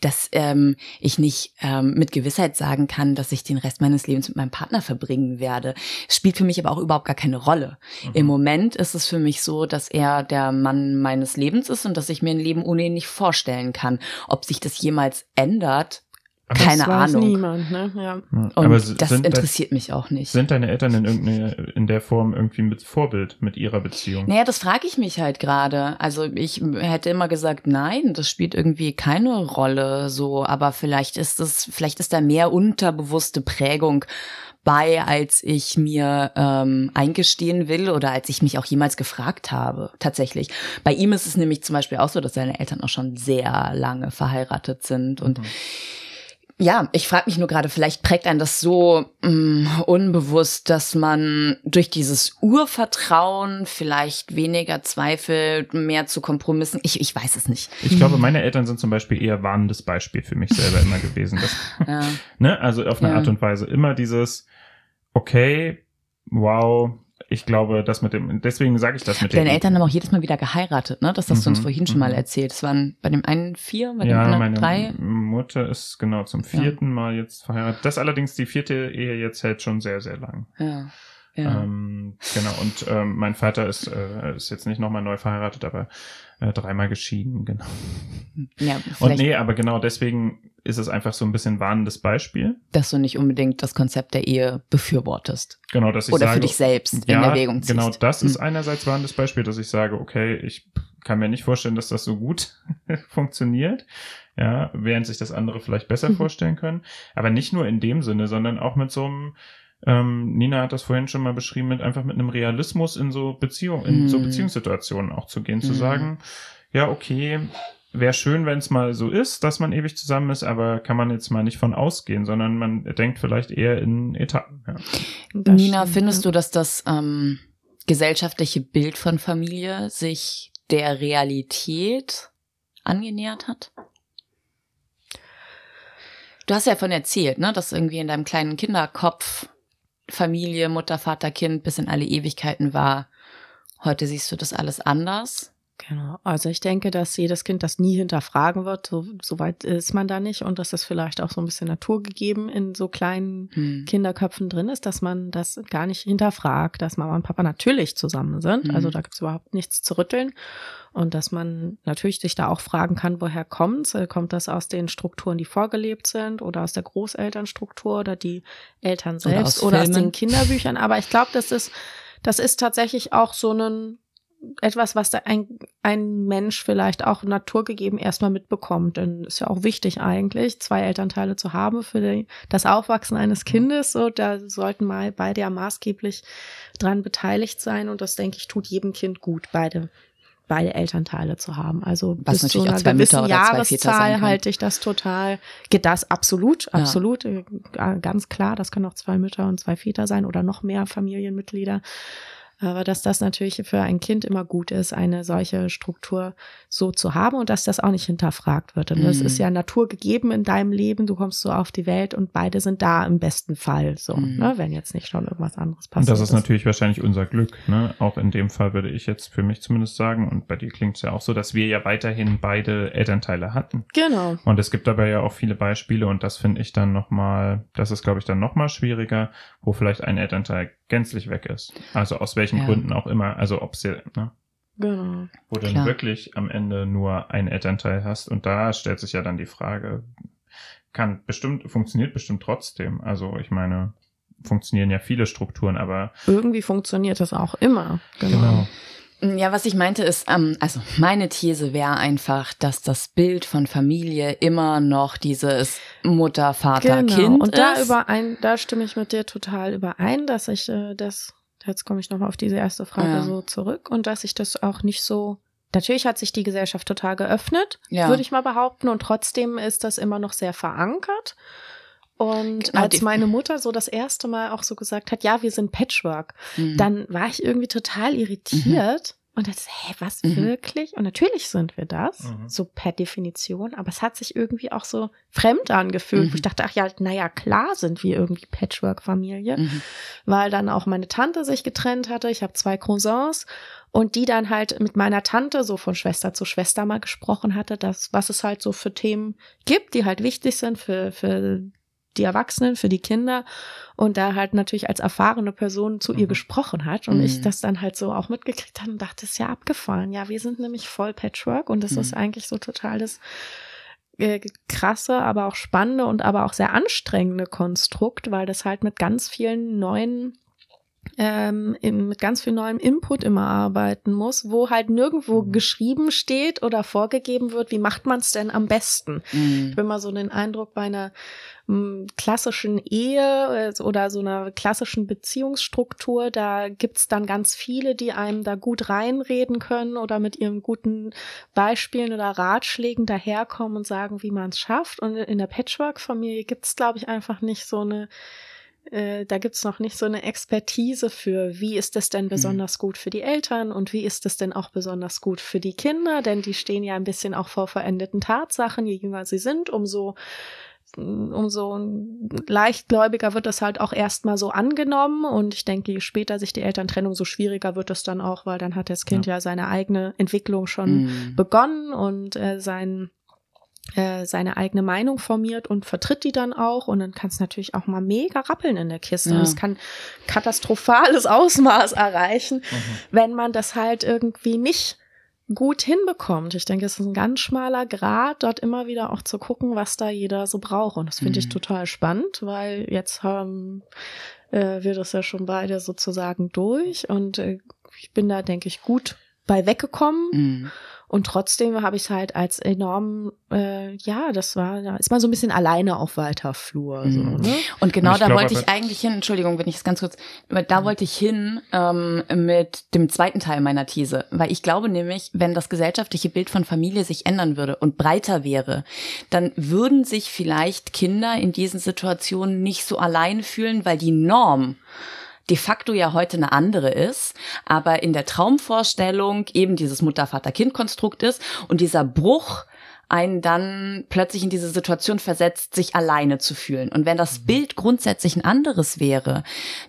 dass ähm, ich nicht ähm, mit Gewissheit sagen kann, dass ich den Rest meines Lebens mit meinem Partner verbringen werde. Spielt für mich aber auch überhaupt gar keine Rolle. Mhm. Im Moment ist es für mich so, dass er der Mann meines Lebens ist und dass ich mir ein Leben ohne ihn nicht vorstellen kann. Ob sich das jemals ändert, Aber Keine Ahnung. niemand, ne? Ja. Und aber das interessiert mich auch nicht. Sind deine Eltern in irgendeine, in der Form irgendwie mit Vorbild mit ihrer Beziehung? Naja, das frage ich mich halt gerade. Also ich hätte immer gesagt, nein, das spielt irgendwie keine Rolle so, aber vielleicht ist es, vielleicht ist da mehr unterbewusste Prägung bei, als ich mir ähm, eingestehen will oder als ich mich auch jemals gefragt habe, tatsächlich. Bei ihm ist es nämlich zum Beispiel auch so, dass seine Eltern auch schon sehr lange verheiratet sind und mhm. Ja, ich frage mich nur gerade, vielleicht prägt einen das so mh, mm, unbewusst, dass man durch dieses Urvertrauen vielleicht weniger zweifelt, mehr zu Kompromissen. Ich, ich weiß es nicht. Ich glaube, meine Eltern sind zum Beispiel eher warnendes Beispiel für mich selber immer gewesen. Dass, *laughs* ja. ne? Also auf eine ja. Art und Weise immer dieses, okay, wow, ich glaube, das mit dem, deswegen sage ich das mit dem. Deine Eltern haben auch jedes Mal wieder geheiratet, ne? Das hast mhm, du uns mhm, vorhin schon mal mhm. erzählt. Es waren bei dem einen vier, bei dem ja, anderen drei. Meine Mutter ist genau zum vierten ja. Mal jetzt verheiratet. Das allerdings die vierte Ehe jetzt hält schon sehr, sehr lang. Ja. Ja. Ähm, genau, und ähm, mein Vater ist, äh, ist jetzt nicht nochmal neu verheiratet, aber äh, dreimal geschieden, genau. Ja, und nee, aber genau deswegen ist es einfach so ein bisschen warnendes Beispiel. Dass du nicht unbedingt das Konzept der Ehe befürwortest. Genau, dass ich Oder sage, für dich selbst ja, in Erwägung ziehst. Genau, das hm. ist einerseits warnendes Beispiel, dass ich sage, okay, ich kann mir nicht vorstellen, dass das so gut *laughs* funktioniert. Ja, während sich das andere vielleicht besser mhm. vorstellen können. Aber nicht nur in dem Sinne, sondern auch mit so einem ähm, Nina hat das vorhin schon mal beschrieben, mit einfach mit einem Realismus in so Beziehung, in mm. so mhm. Beziehungssituationen auch zu gehen, zu mhm. sagen, ja, okay, wäre schön, wenn es mal so ist, dass man ewig zusammen ist, aber kann man jetzt mal nicht von ausgehen, sondern man denkt vielleicht eher in Etappen. Ja. Nina, findest du, dass das ähm, gesellschaftliche Bild von Familie sich der Realität angenähert hat? Du hast ja davon erzählt, ne, dass irgendwie in deinem kleinen Kinderkopf Familie, Mutter, Vater, Kind bis in alle Ewigkeiten war. Heute siehst du das alles anders. Genau. Also ich denke, dass jedes Kind das nie hinterfragen wird. So, so weit ist man da nicht. Und dass das vielleicht auch so ein bisschen naturgegeben in so kleinen hm. Kinderköpfen drin ist, dass man das gar nicht hinterfragt, dass Mama und Papa natürlich zusammen sind. Hm. Also da gibt es überhaupt nichts zu rütteln. Und dass man natürlich sich da auch fragen kann, woher kommt's? Äh, kommt das aus den Strukturen, die vorgelebt sind oder aus der Großelternstruktur oder die Eltern selbst oder aus, oder aus den Kinderbüchern? Aber ich glaube, das ist, das ist tatsächlich auch so ein etwas, was da ein, ein Mensch vielleicht auch naturgegeben erstmal mitbekommt. Denn ist ja auch wichtig eigentlich, zwei Elternteile zu haben für die, das Aufwachsen eines Kindes. So, da sollten mal beide ja maßgeblich dran beteiligt sein. Und das, denke ich, tut jedem Kind gut, beide beide Elternteile zu haben. Also Was bis zu einer gewissen Jahreszahl halte ich das total, geht das absolut, absolut, ja. Äh, ganz klar, das können auch zwei Mütter und zwei Väter sein oder noch mehr Familienmitglieder. Aber dass das natürlich für ein Kind immer gut ist, eine solche Struktur so zu haben und dass das auch nicht hinterfragt wird. Und mhm. das ist ja naturgegeben in deinem Leben. Du kommst so auf die Welt und beide sind da im besten Fall. So, mhm. ne, wenn jetzt nicht schon irgendwas anderes passiert. Und das ist, ist, natürlich wahrscheinlich unser Glück. Ne? Auch in dem Fall würde ich jetzt für mich zumindest sagen, und bei dir klingt es ja auch so, dass wir ja weiterhin beide Elternteile hatten. Genau. Und es gibt dabei ja auch viele Beispiele und das finde ich dann nochmal, das ist, glaube ich, dann nochmal schwieriger, wo vielleicht ein Elternteil gänzlich weg ist. Also aus welchen ja. Gründen auch immer. Also ob es ne? Genau. Wo du dann wirklich am Ende nur ein Elternteil hast. Und da stellt sich ja dann die Frage, kann bestimmt, funktioniert bestimmt trotzdem. Also ich meine, funktionieren ja viele Strukturen, aber. Irgendwie funktioniert das auch immer. Genau. genau. Ja, was ich meinte ist, ähm, also meine These wäre einfach, dass das Bild von Familie immer noch dieses Mutter, Vater, genau. Kind und ist. da überein, da stimme ich mit dir total überein, dass ich äh, das, jetzt komme ich nochmal auf diese erste Frage ja. so zurück und dass ich das auch nicht so Natürlich hat sich die Gesellschaft total geöffnet, ja. würde ich mal behaupten, und trotzdem ist das immer noch sehr verankert. Und genau, als meine Mutter so das erste Mal auch so gesagt hat, ja, wir sind Patchwork, mhm. dann war ich irgendwie total irritiert. Mhm. Und dachte, hä, was mhm. wirklich? Und natürlich sind wir das, mhm. so per Definition, aber es hat sich irgendwie auch so fremd angefühlt. Wo ich mhm. dachte, ach ja, naja, klar sind wir irgendwie Patchwork-Familie, mhm. weil dann auch meine Tante sich getrennt hatte. Ich habe zwei Cousins und die dann halt mit meiner Tante so von Schwester zu Schwester mal gesprochen hatte, dass was es halt so für Themen gibt, die halt wichtig sind für, für die Erwachsenen, für die Kinder und da halt natürlich als erfahrene Person zu mhm. ihr gesprochen hat und mhm. ich das dann halt so auch mitgekriegt habe und dachte, ist ja abgefallen. Ja, wir sind nämlich voll Patchwork und das mhm. ist eigentlich so total das äh, krasse, aber auch spannende und aber auch sehr anstrengende Konstrukt, weil das halt mit ganz vielen neuen ähm, mit ganz viel neuem Input immer arbeiten muss, wo halt nirgendwo mhm. geschrieben steht oder vorgegeben wird, wie macht man es denn am besten. Mhm. Ich habe immer so den Eindruck, bei einer m, klassischen Ehe äh, oder so einer klassischen Beziehungsstruktur, da gibt's dann ganz viele, die einem da gut reinreden können oder mit ihren guten Beispielen oder Ratschlägen daherkommen und sagen, wie man es schafft. Und in der Patchwork-Familie gibt's glaube ich, einfach nicht so eine äh, da gibt's noch nicht so eine Expertise für, wie ist das denn mhm. besonders gut für die Eltern und wie ist das denn auch besonders gut für die Kinder, denn die stehen ja ein bisschen auch vor verendeten Tatsachen. Je jünger sie sind, umso umso leichtgläubiger wird das halt auch erstmal so angenommen. Und ich denke, je später sich die Elterntrennung, so schwieriger wird es dann auch, weil dann hat das Kind ja, ja seine eigene Entwicklung schon mm. begonnen und äh, sein äh, seine eigene Meinung formiert und vertritt die dann auch und dann kann es natürlich auch mal mega rappeln in der Kiste. Ja. Es kann katastrophales Ausmaß erreichen, mhm. wenn man das halt irgendwie nicht gut hinbekommt. Ich denke, es ist ein ganz schmaler Grad, dort immer wieder auch zu gucken, was da jeder so braucht. Und das finde mhm. ich total spannend, weil jetzt haben äh, wir das ja schon beide sozusagen durch und äh, ich bin da, denke ich, gut bei weggekommen. Mhm. Und trotzdem habe ich es halt als enorm, äh, ja, das war, da ist man so ein bisschen alleine auf weiter Flur. So, mhm. ne? Und genau und da wollte ich eigentlich hin, Entschuldigung, wenn ich es ganz kurz, da mhm. wollte ich hin ähm, mit dem zweiten Teil meiner These, weil ich glaube nämlich, wenn das gesellschaftliche Bild von Familie sich ändern würde und breiter wäre, dann würden sich vielleicht Kinder in diesen Situationen nicht so allein fühlen, weil die Norm de facto ja heute eine andere ist, aber in der Traumvorstellung eben dieses Mutter-Vater-Kind-Konstrukt ist und dieser Bruch einen dann plötzlich in diese Situation versetzt, sich alleine zu fühlen. Und wenn das mhm. Bild grundsätzlich ein anderes wäre,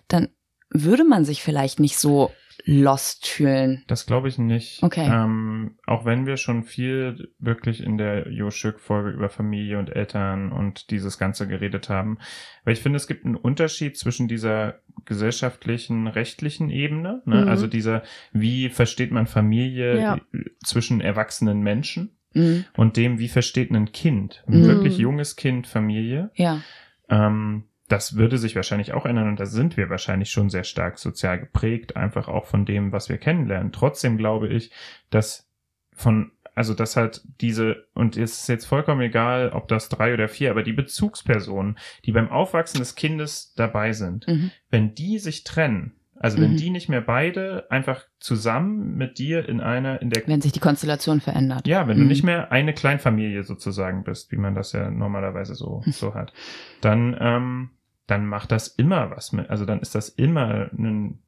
dann würde man sich vielleicht nicht so lost fühlen. Das glaube ich nicht. Okay. Ähm, auch wenn wir schon viel wirklich in der Jo Schück-Folge über Familie und Eltern und dieses Ganze geredet haben. Weil ich finde, es gibt einen Unterschied zwischen dieser gesellschaftlichen, rechtlichen Ebene, ne? Mhm. also dieser, wie versteht man Familie ja. zwischen erwachsenen Menschen mhm. und dem, wie versteht ein Kind, ein mhm. wirklich junges Kind Familie. Ja. Ähm, das würde sich wahrscheinlich auch ändern und da sind wir wahrscheinlich schon sehr stark sozial geprägt, einfach auch von dem, was wir kennenlernen. Trotzdem glaube ich, dass von, also das halt diese, und es ist jetzt vollkommen egal, ob das drei oder vier, aber die Bezugspersonen, die beim Aufwachsen des Kindes dabei sind, mhm. wenn die sich trennen, also wenn mhm. die nicht mehr beide einfach zusammen mit dir in einer, in der. Wenn sich die Konstellation verändert. Ja, wenn mhm. du nicht mehr eine Kleinfamilie sozusagen bist, wie man das ja normalerweise so, *laughs* so hat, dann, ähm, dann macht das immer was mit. Also dann ist das immer ein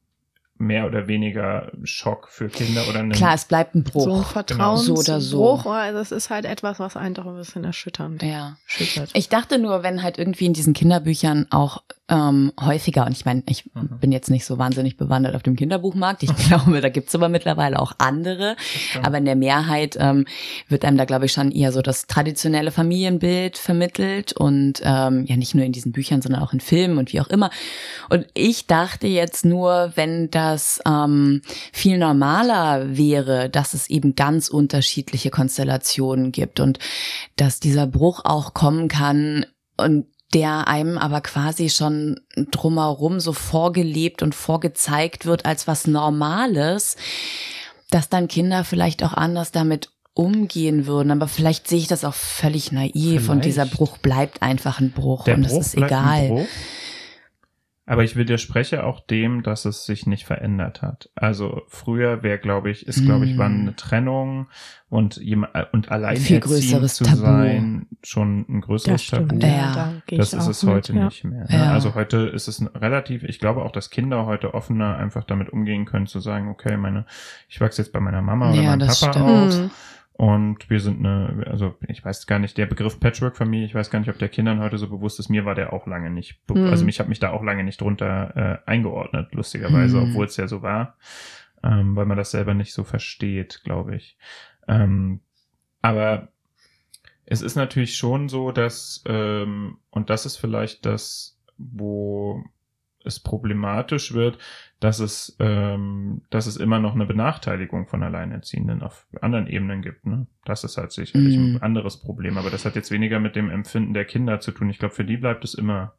mehr oder weniger Schock für Kinder oder einen Klar, es bleibt ein Bruch. So ein Vertrauensbruch, genau. so oder so. Also es ist halt etwas, was einen doch ein bisschen erschütternd ja. schüttert. Ich dachte nur, wenn halt irgendwie in diesen Kinderbüchern auch ähm, häufiger, und ich meine, ich mhm. bin jetzt nicht so wahnsinnig bewandert auf dem Kinderbuchmarkt, ich *laughs* glaube, da gibt's aber mittlerweile auch andere, aber in der Mehrheit ähm, wird einem da, glaube ich, schon eher so das traditionelle Familienbild vermittelt. Und ähm, ja nicht nur in diesen Büchern, sondern auch in Filmen und wie auch immer. Und ich dachte jetzt nur, wenn das ähm, viel normaler wäre, dass es eben ganz unterschiedliche Konstellationen gibt und dass dieser Bruch auch kommen kann. Und der einem aber quasi schon drumherum so vorgelebt und vorgezeigt wird als was Normales, dass dann Kinder vielleicht auch anders damit umgehen würden. Aber vielleicht sehe ich das auch völlig naiv vielleicht. und dieser Bruch bleibt einfach ein Bruch der und Bruch das ist egal. Aber ich widerspreche auch dem, dass es sich nicht verändert hat. Also früher wäre, glaube ich, ist, glaube ich, wann mm. eine Trennung und jemand und alleinerziehend zu Tabu. sein schon ein größeres Tabu. Ja, da das ist es mit, heute ja. nicht mehr. Ne? Ja. Also heute ist es relativ, ich glaube auch, dass Kinder heute offener einfach damit umgehen können, zu sagen, okay, meine, ich wachse jetzt bei meiner Mama oder meinem Papa stimmt. auf mhm. Und wir sind eine, also ich weiß gar nicht, der Begriff Patchwork-Familie, ich weiß gar nicht, ob der Kindern heute so bewusst ist. Mir war der auch lange nicht, hm. also ich habe mich da auch lange nicht drunter äh, eingeordnet, lustigerweise, hm. obwohl es ja so war, ähm, weil man das selber nicht so versteht, glaube ich. Ähm, aber es ist natürlich schon so, dass, ähm, und das ist vielleicht das, wo es problematisch wird, dass es, ähm, dass es immer noch eine Benachteiligung von Alleinerziehenden auf anderen Ebenen gibt. Ne? Das ist halt sicherlich Mhm. ein anderes Problem. Aber das hat jetzt weniger mit dem Empfinden der Kinder zu tun. Ich glaube, für die bleibt es immer,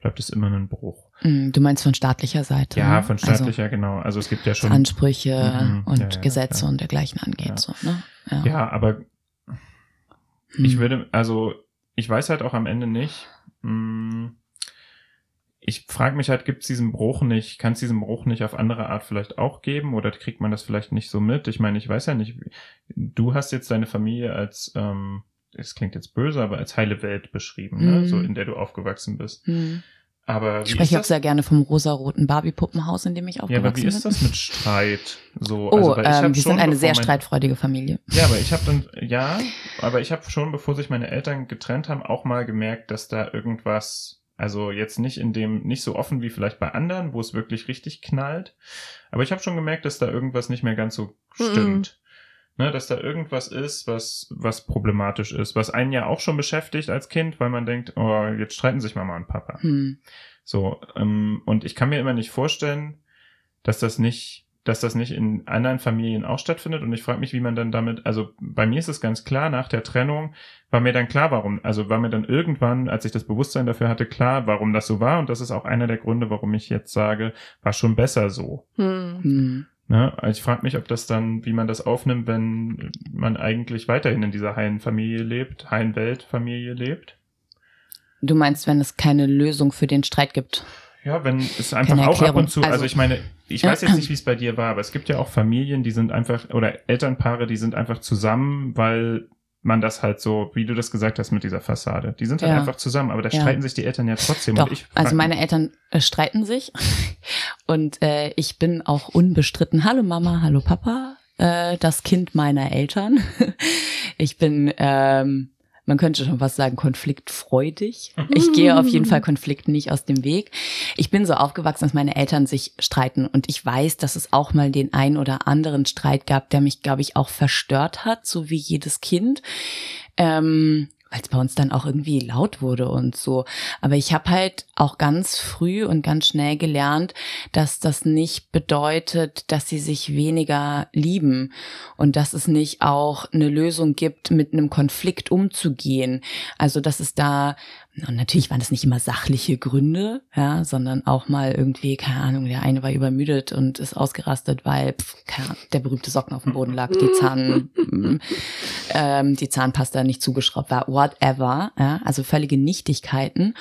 bleibt es immer ein Bruch. Mm, Du meinst von staatlicher Seite? Ja, ne? von Also, staatlicher, genau. Also es gibt ja was schon. Ansprüche Mhm, und ja, ja, Gesetze klar. und dergleichen angeht. Ja. So, ne? ja. Ja, aber Hm. Ich würde, also ich weiß halt auch am Ende nicht. Mh, ich frage mich halt, gibt es diesen Bruch nicht, kann es diesen Bruch nicht auf andere Art vielleicht auch geben oder kriegt man das vielleicht nicht so mit? Ich meine, ich weiß ja nicht, du hast jetzt deine Familie als, ähm, es klingt jetzt böse, aber als heile Welt beschrieben, ne? Mhm. so in der du aufgewachsen bist. Hm. Aber Ich spreche auch sehr gerne vom rosaroten Barbie-Puppenhaus, in dem ich ja, aufgewachsen aber wie ist bin. das mit Streit? So, *laughs* Oh, also, ähm, wir schon, sind eine sehr mein- streitfreudige Familie. Ja, aber ich habe dann, ja, aber ich habe schon, bevor sich meine Eltern getrennt haben, auch mal gemerkt, dass da irgendwas, also jetzt nicht in dem, nicht so offen wie vielleicht bei anderen, wo es wirklich richtig knallt, aber ich habe schon gemerkt, dass da irgendwas nicht mehr ganz so stimmt. Ne, dass da irgendwas ist, was, was problematisch ist, was einen ja auch schon beschäftigt als Kind, weil man denkt, oh, jetzt streiten sich Mama und Papa. Hm. So, ähm, und ich kann mir immer nicht vorstellen, dass das nicht, dass das nicht in anderen Familien auch stattfindet. Und ich frage mich, wie man dann damit, also bei mir ist es ganz klar, nach der Trennung war mir dann klar, warum, also war mir dann irgendwann, als ich das Bewusstsein dafür hatte, klar, warum das so war. Und das ist auch einer der Gründe, warum ich jetzt sage, war schon besser so. Hm. Hm. Ne? Also ich frage mich, ob das dann, wie man das aufnimmt, wenn man eigentlich weiterhin in dieser heilen Familie lebt, heilen Weltfamilie lebt. Du meinst, wenn es keine Lösung für den Streit gibt? Ja, wenn es einfach Keine auch ab und zu, also, Also- ich meine, ich weiß jetzt nicht, wie es bei dir war, aber es gibt ja auch Familien, die sind einfach, oder Elternpaare, die sind einfach zusammen, weil man das halt so, wie du das gesagt hast mit dieser Fassade, die sind halt Ja. einfach zusammen, aber da Ja. streiten sich die Eltern ja trotzdem. Doch, ich also meine Eltern äh, streiten sich *laughs* und äh, ich bin auch unbestritten, hallo Mama, hallo Papa, äh, das Kind meiner Eltern. *laughs* ich bin, ähm, man könnte schon was sagen, konfliktfreudig. Ich gehe auf jeden Fall Konflikten nicht aus dem Weg. Ich bin so aufgewachsen, dass meine Eltern sich streiten und ich weiß, dass es auch mal den ein oder anderen Streit gab, der mich, glaube ich, auch verstört hat, so wie jedes Kind. Ähm, weil es bei uns dann auch irgendwie laut wurde und so. Aber ich habe halt auch ganz früh und ganz schnell gelernt, dass das nicht bedeutet, dass sie sich weniger lieben und dass es nicht auch eine Lösung gibt, mit einem Konflikt umzugehen. Also dass es da und natürlich waren das nicht immer sachliche Gründe, ja, sondern auch mal irgendwie, keine Ahnung, der eine war übermüdet und ist ausgerastet, weil pf, keine Ahnung, der berühmte Socken auf dem Boden lag, die Zahn, *laughs* ähm, die Zahnpasta nicht zugeschraubt war, whatever, ja, also völlige Nichtigkeiten.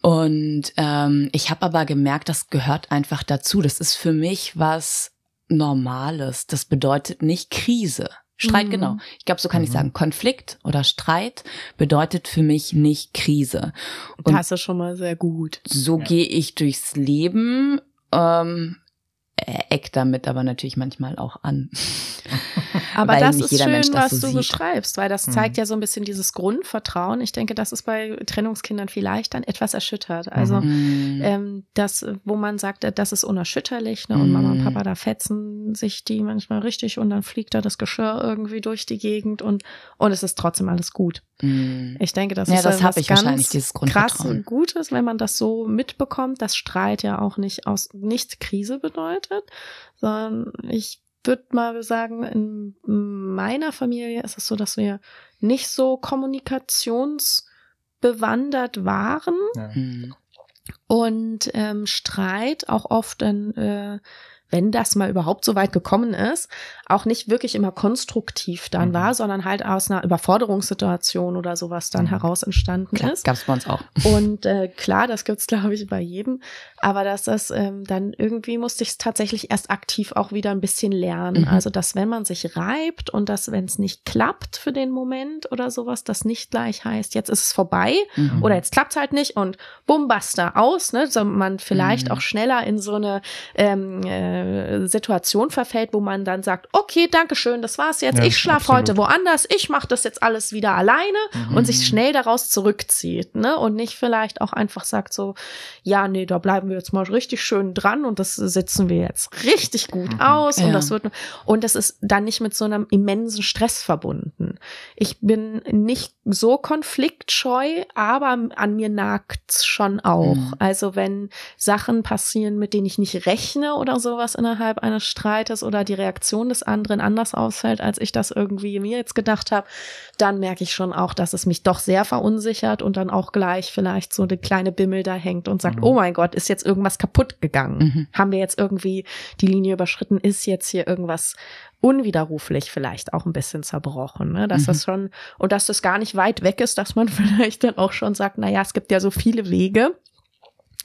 Und ähm, ich habe aber gemerkt, das gehört einfach dazu. Das ist für mich was Normales. Das bedeutet nicht Krise. Streit, Mhm. genau. Ich glaube, so kann ich Mhm. sagen. Konflikt oder Streit bedeutet für mich nicht Krise. Und Das ist schon mal sehr gut. so Ja. gehe ich durchs Leben. Ähm, äh, eck damit aber natürlich manchmal auch an. *laughs* Aber das ist schön, Mensch das was so du beschreibst, weil das Mhm. zeigt ja so ein bisschen dieses Grundvertrauen. Ich denke, das ist bei Trennungskindern vielleicht dann etwas erschüttert. Also Mhm. Ähm, das, wo man sagt, äh, das ist unerschütterlich, ne? Und Mama und Mhm. Papa, da fetzen sich die manchmal richtig und dann fliegt da das Geschirr irgendwie durch die Gegend und, und es ist trotzdem alles gut. Mm. Ich denke, das Ja, ist das äh, hab was ich ganz krass und Gutes, wenn man das so mitbekommt, dass Streit ja auch nicht aus nicht Krise bedeutet, sondern ich würde mal sagen, in meiner Familie ist es so, dass wir nicht so kommunikationsbewandert waren ja. Mm. und ähm, Streit auch oft dann, äh, wenn das mal überhaupt so weit gekommen ist, auch nicht wirklich immer konstruktiv dann Mhm. war, sondern halt aus einer Überforderungssituation oder sowas dann Mhm. heraus entstanden Klar, ist. gab's bei uns auch. Und äh, klar, das gibt's glaube ich bei jedem, aber dass das ähm, dann irgendwie musste ich es tatsächlich erst aktiv auch wieder ein bisschen lernen. Mhm. Also dass wenn man sich reibt und dass wenn es nicht klappt für den Moment oder sowas, das nicht gleich heißt, jetzt ist es vorbei Mhm. oder jetzt klappt's halt nicht und bumm, basta, aus, ne? So man vielleicht Mhm. auch schneller in so eine ähm, äh, eine Situation verfällt, wo man dann sagt, okay, danke schön, das war's jetzt. Ja, ich schlafe heute woanders, ich mache das jetzt alles wieder alleine Mhm. und sich schnell daraus zurückzieht, ne? Und nicht vielleicht auch einfach sagt so, ja, nee, da bleiben wir jetzt mal richtig schön dran und das sitzen wir jetzt richtig gut Mhm. aus und Ja. das wird und das ist dann nicht mit so einem immensen Stress verbunden. Ich bin nicht so konfliktscheu, aber an mir nagt's schon auch. Mhm. Also wenn Sachen passieren, mit denen ich nicht rechne oder sowas innerhalb eines Streites oder die Reaktion des anderen anders ausfällt, als ich das irgendwie mir jetzt gedacht habe, dann merke ich schon auch, dass es mich doch sehr verunsichert und dann auch gleich vielleicht so eine kleine Bimmel da hängt und sagt, Mhm. oh mein Gott, ist jetzt irgendwas kaputt gegangen? Mhm. Haben wir jetzt irgendwie die Linie überschritten? Ist jetzt hier irgendwas unwiderruflich vielleicht auch ein bisschen zerbrochen, ne? Dass Mhm. das schon, und dass das gar nicht weit weg ist, dass man *laughs* vielleicht dann auch schon sagt, na ja, es gibt ja so viele Wege.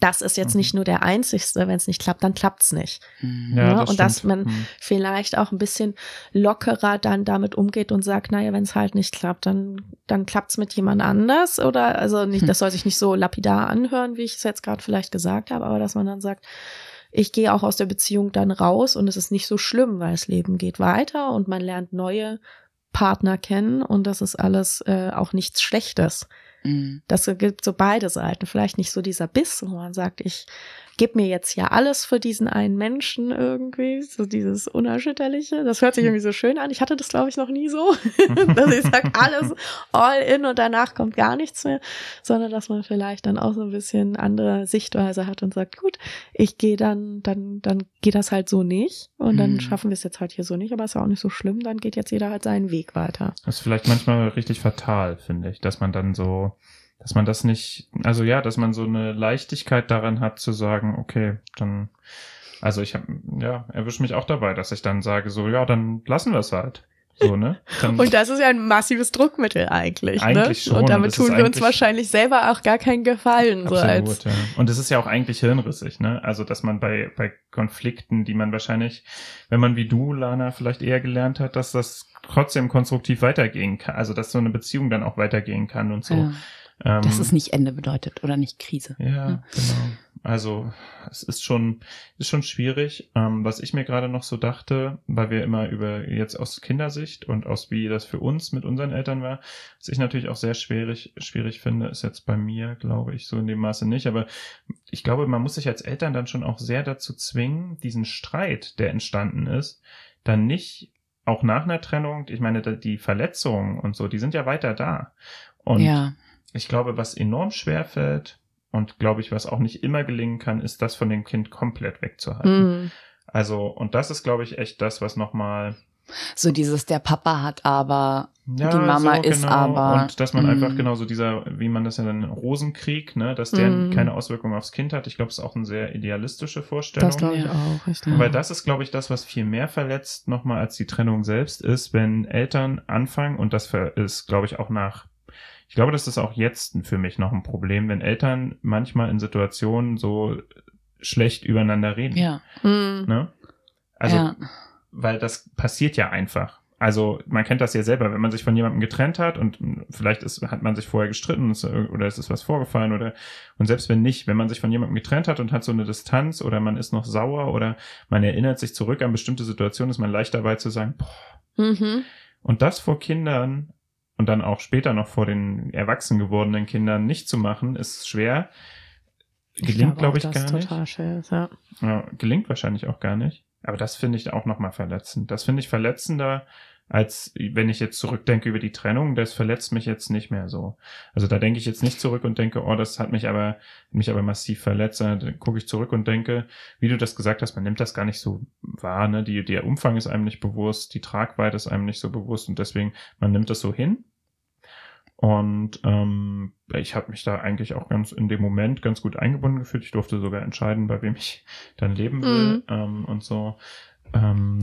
Das ist jetzt Mhm. nicht nur der einzigste. Wenn es nicht klappt, dann klappt's nicht. Mhm. Ja, das und dass man Mhm. Vielleicht auch ein bisschen lockerer dann damit umgeht und sagt, naja, wenn es halt nicht klappt, dann, dann klappt's mit jemand anders. Oder also nicht, Hm. das soll sich nicht so lapidar anhören, wie ich es jetzt gerade vielleicht gesagt habe, aber dass man dann sagt, ich gehe auch aus der Beziehung dann raus und es ist nicht so schlimm, weil das Leben geht weiter und man lernt neue Partner kennen und das ist alles äh, auch nichts Schlechtes. Mhm. Das gibt so beide Seiten. Vielleicht nicht so dieser Biss, wo man sagt, ich gebe mir jetzt ja alles für diesen einen Menschen irgendwie, so dieses Unerschütterliche. Das hört sich irgendwie so schön an. Ich hatte das, glaube ich, noch nie so, *laughs* dass ich sage, alles all in und danach kommt gar nichts mehr, sondern dass man vielleicht dann auch so ein bisschen andere Sichtweise hat und sagt, gut, ich gehe dann, dann, dann geht das halt so nicht und dann Mhm. schaffen wir es jetzt halt hier so nicht, aber ist ja auch nicht so schlimm, dann geht jetzt jeder halt seinen Weg weiter. Das ist vielleicht manchmal richtig fatal, finde ich, dass man dann so, dass man das nicht, also ja, dass man so eine Leichtigkeit daran hat zu sagen, okay, dann, also ich habe, ja, erwische mich auch dabei, dass ich dann sage, so, ja, dann lassen wir es halt. So, ne? Dann, Und das ist ja ein massives Druckmittel eigentlich. Eigentlich ne? schon, Und damit tun wir uns wahrscheinlich selber auch gar keinen Gefallen. So als, Absolut, ja. Und es ist ja auch eigentlich hirnrissig, ne? Also, dass man bei, bei Konflikten, die man wahrscheinlich, wenn man wie du, Lana, vielleicht eher gelernt hat, dass das trotzdem konstruktiv weitergehen kann. Also, dass so eine Beziehung dann auch weitergehen kann und so. Ja. Ähm, Dass es nicht Ende bedeutet oder nicht Krise. Ja, Ja. genau. Also es ist schon, ist schon schwierig. Ähm, was ich mir gerade noch so dachte, weil wir immer über jetzt aus Kindersicht und aus wie das für uns mit unseren Eltern war, was ich natürlich auch sehr schwierig, schwierig finde, ist jetzt bei mir, glaube ich, so in dem Maße nicht. Aber ich glaube, man muss sich als Eltern dann schon auch sehr dazu zwingen, diesen Streit, der entstanden ist, dann nicht auch nach einer Trennung, ich meine, die Verletzungen und so, die sind ja weiter da. Und ja. ich glaube, was enorm schwer fällt und glaube ich, was auch nicht immer gelingen kann, ist das von dem Kind komplett wegzuhalten. Mm, Also, und das ist, glaube ich, echt das, was nochmal. So dieses, der Papa hat aber, Ja, Die Mama so, ist aber- Und dass man Mm. einfach genau so dieser, wie man das ja dann Rosenkrieg, ne, dass der Mm. keine Auswirkungen aufs Kind hat. Ich glaube, es ist auch eine sehr idealistische Vorstellung. das glaube ich auch. Richtig. Weil das ist, glaube ich, das, was viel mehr verletzt nochmal als die Trennung selbst ist, wenn Eltern anfangen, und das ist, glaube ich, auch nach, ich glaube, das ist auch jetzt für mich noch ein Problem, wenn Eltern manchmal in Situationen so schlecht übereinander reden. ja. Mm, Ne? Also, ja. weil das passiert ja einfach. Also man kennt das ja selber, wenn man sich von jemandem getrennt hat und vielleicht ist, hat man sich vorher gestritten ist, oder es ist was vorgefallen oder und selbst wenn nicht, wenn man sich von jemandem getrennt hat und hat so eine Distanz oder man ist noch sauer oder man erinnert sich zurück an bestimmte Situationen, ist man leicht dabei zu sagen, boah, mhm. und das vor Kindern und dann auch später noch vor den erwachsen gewordenen Kindern nicht zu machen, ist schwer. Gelingt, glaube ich, auch, gar dass nicht. ist, ja. Ja, gelingt wahrscheinlich auch gar nicht. Aber das finde ich auch nochmal verletzend. Das finde ich verletzender, als wenn ich jetzt zurückdenke über die Trennung. Das verletzt mich jetzt nicht mehr so. Also da denke ich jetzt nicht zurück und denke, oh, das hat mich aber, mich aber massiv verletzt. Dann gucke ich zurück und denke, wie du das gesagt hast, man nimmt das gar nicht so wahr. Ne? Die, der Umfang ist einem nicht bewusst, die Tragweite ist einem nicht so bewusst und deswegen, man nimmt das so hin. Und ähm, ich habe mich da eigentlich auch ganz in dem Moment ganz gut eingebunden gefühlt. Ich durfte sogar entscheiden, bei wem ich *laughs* dann leben will Mhm. ähm, und so. Ähm,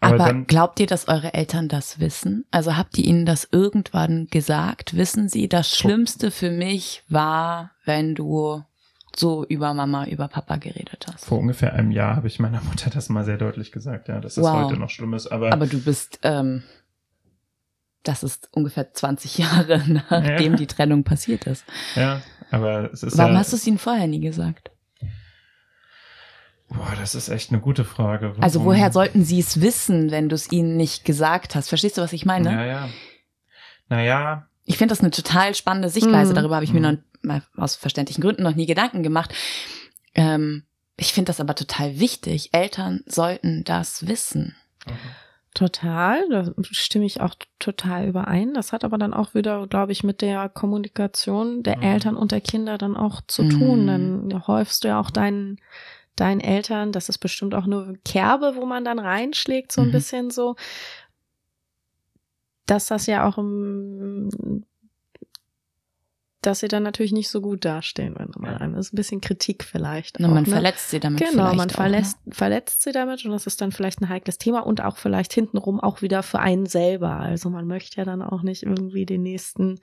Aber, aber, dann, glaubt ihr, dass eure Eltern das wissen? Also habt ihr ihnen das irgendwann gesagt? Wissen sie, das Schlimmste für mich war, wenn du so über Mama, über Papa geredet hast? vor ungefähr einem Jahr habe ich meiner Mutter das mal sehr deutlich gesagt, ja, dass das Wow. heute noch schlimm ist. Aber, Aber du bist, ähm, das ist ungefähr 20 Jahre *laughs* nachdem Ja. die Trennung passiert ist. ja, aber es ist Warum ja, hast du es ihnen vorher nie gesagt? Boah, das ist echt eine gute Frage. Warum? Also woher sollten sie es wissen, wenn du es ihnen nicht gesagt hast? Verstehst du, was ich meine? Ja, ja. Naja. Ich finde das eine total spannende Sichtweise. Mhm. Darüber habe ich mir Mhm. noch, mal aus verständlichen Gründen noch nie Gedanken gemacht. Ähm, ich finde das aber total wichtig. Eltern sollten das wissen. Total, da stimme ich auch total überein. Das hat aber dann auch wieder, glaube ich, mit der Kommunikation der Mhm. Eltern und der Kinder dann auch zu Mhm. tun. Dann häufst du ja auch deinen, deinen Eltern, das ist bestimmt auch eine Kerbe, wo man dann reinschlägt, so ein Mhm. bisschen so, dass das ja auch im, dass sie dann natürlich nicht so gut dastehen, wenn mal Ja. ein. Das ist ein bisschen Kritik vielleicht. Und auch, man ne? verletzt sie damit Genau, man auch, verletzt, ne? verletzt sie damit und das ist dann vielleicht ein heikles Thema und auch vielleicht hintenrum auch wieder für einen selber. Also man möchte ja dann auch nicht irgendwie den nächsten,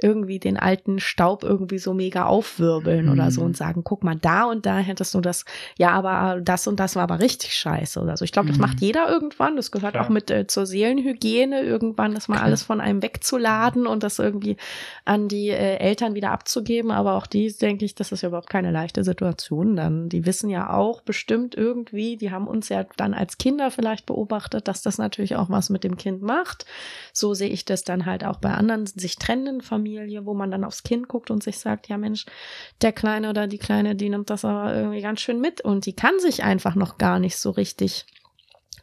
irgendwie den alten Staub irgendwie so mega aufwirbeln oder so Mhm. und sagen, guck mal, da und da hättest du das, ja, aber das und das war aber richtig scheiße oder so. Ich glaube, das Mhm. macht jeder irgendwann. Das gehört Klar. auch mit äh, zur Seelenhygiene, irgendwann das mal Klar. alles von einem wegzuladen und das irgendwie an die äh, Eltern wieder abzugeben. Aber auch die, denke ich, das ist ja überhaupt keine leichte Situation. Dann, die wissen ja auch bestimmt irgendwie, die haben uns ja dann als Kinder vielleicht beobachtet, dass das natürlich auch was mit dem Kind macht. So sehe ich das dann halt auch bei anderen sich trennenden Familie, wo man dann aufs Kind guckt und sich sagt, ja Mensch, der Kleine oder die Kleine, die nimmt das aber irgendwie ganz schön mit und die kann sich einfach noch gar nicht so richtig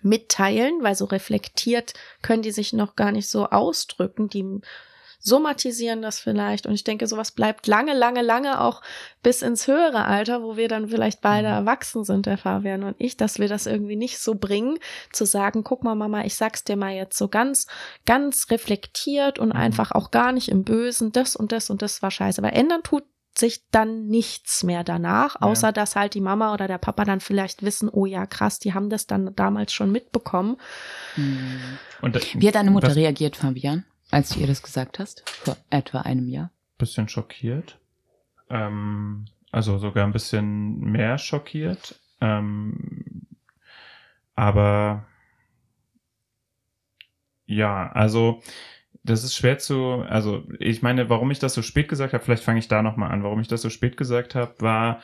mitteilen, weil so reflektiert können die sich noch gar nicht so ausdrücken. Die somatisieren das vielleicht. Und ich denke, sowas bleibt lange, lange, lange auch bis ins höhere Alter, wo wir dann vielleicht beide Mhm. erwachsen sind, der Fabian und ich, dass wir das irgendwie nicht so bringen, zu sagen, guck mal, Mama, ich sag's dir mal jetzt so ganz, ganz reflektiert und Mhm. einfach auch gar nicht im Bösen, das und das und das war scheiße. Aber ändern tut sich dann nichts mehr danach, Ja. außer dass halt die Mama oder der Papa dann vielleicht wissen, oh ja, krass, die haben das dann damals schon mitbekommen. Mhm. Und da- Wie hat deine Mutter das- reagiert, Fabian, als du ihr das gesagt hast? Vor etwa einem Jahr. bisschen schockiert. Ähm, also sogar ein bisschen mehr schockiert. Ähm, aber ja, also das ist schwer zu, also ich meine, warum ich das so spät gesagt habe, vielleicht fange ich da nochmal an, warum ich das so spät gesagt habe, war,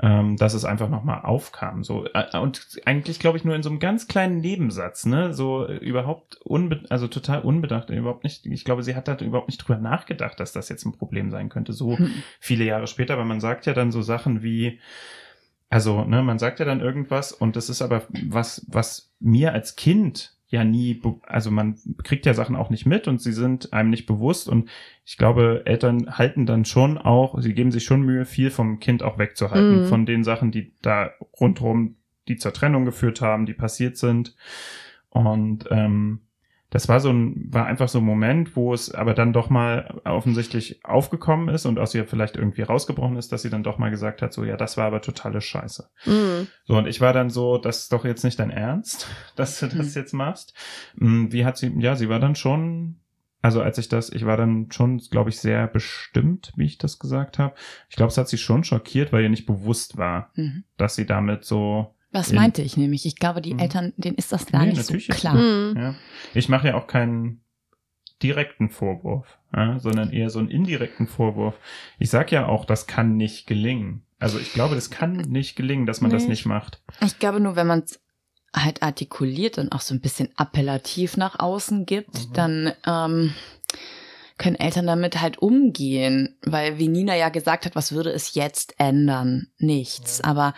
ähm, dass es einfach nochmal aufkam. So, äh, und eigentlich, glaube ich, nur in so einem ganz kleinen Nebensatz, ne? So äh, überhaupt unbe also total unbedacht, überhaupt nicht, ich glaube, sie hat da überhaupt nicht drüber nachgedacht, dass das jetzt ein Problem sein könnte, so Hm. viele Jahre später, aber man sagt ja dann so Sachen wie, also, ne, man sagt ja dann irgendwas und das ist aber was, was mir als Kind ja nie, also man kriegt ja Sachen auch nicht mit und sie sind einem nicht bewusst und ich glaube, Eltern halten dann schon auch, sie geben sich schon Mühe, viel vom Kind auch wegzuhalten, Mhm. von den Sachen, die da rundherum, die zur Trennung geführt haben, die passiert sind und ähm, das war so ein, war einfach so ein Moment, wo es aber dann doch mal offensichtlich aufgekommen ist und aus ihr vielleicht irgendwie rausgebrochen ist, dass sie dann doch mal gesagt hat, so, ja, das war aber totale Scheiße. Mhm. So, und ich war dann so, das ist doch jetzt nicht dein Ernst, *laughs* dass du das Mhm. jetzt machst. Mm, Wie hat sie, ja, sie war dann schon, also als ich das, ich war dann schon, glaube ich, sehr bestimmt, wie ich das gesagt habe. Ich glaube, es hat sie schon schockiert, weil ihr nicht bewusst war, Mhm. dass sie damit so Was In- meinte ich nämlich? Ich glaube, die Mhm. Eltern, denen ist das gar Nee, nicht so klar. Mhm. Ja. Ich mache ja auch keinen direkten Vorwurf, ja, sondern eher so einen indirekten Vorwurf. Ich sag ja auch, das kann nicht gelingen. Also ich glaube, das kann nicht gelingen, dass man das Nee. nicht macht. Ich glaube nur, wenn man es halt artikuliert und auch so ein bisschen appellativ nach außen gibt, Mhm. dann ähm, können Eltern damit halt umgehen, weil wie Nina ja gesagt hat, was würde es jetzt ändern? Nichts. Aber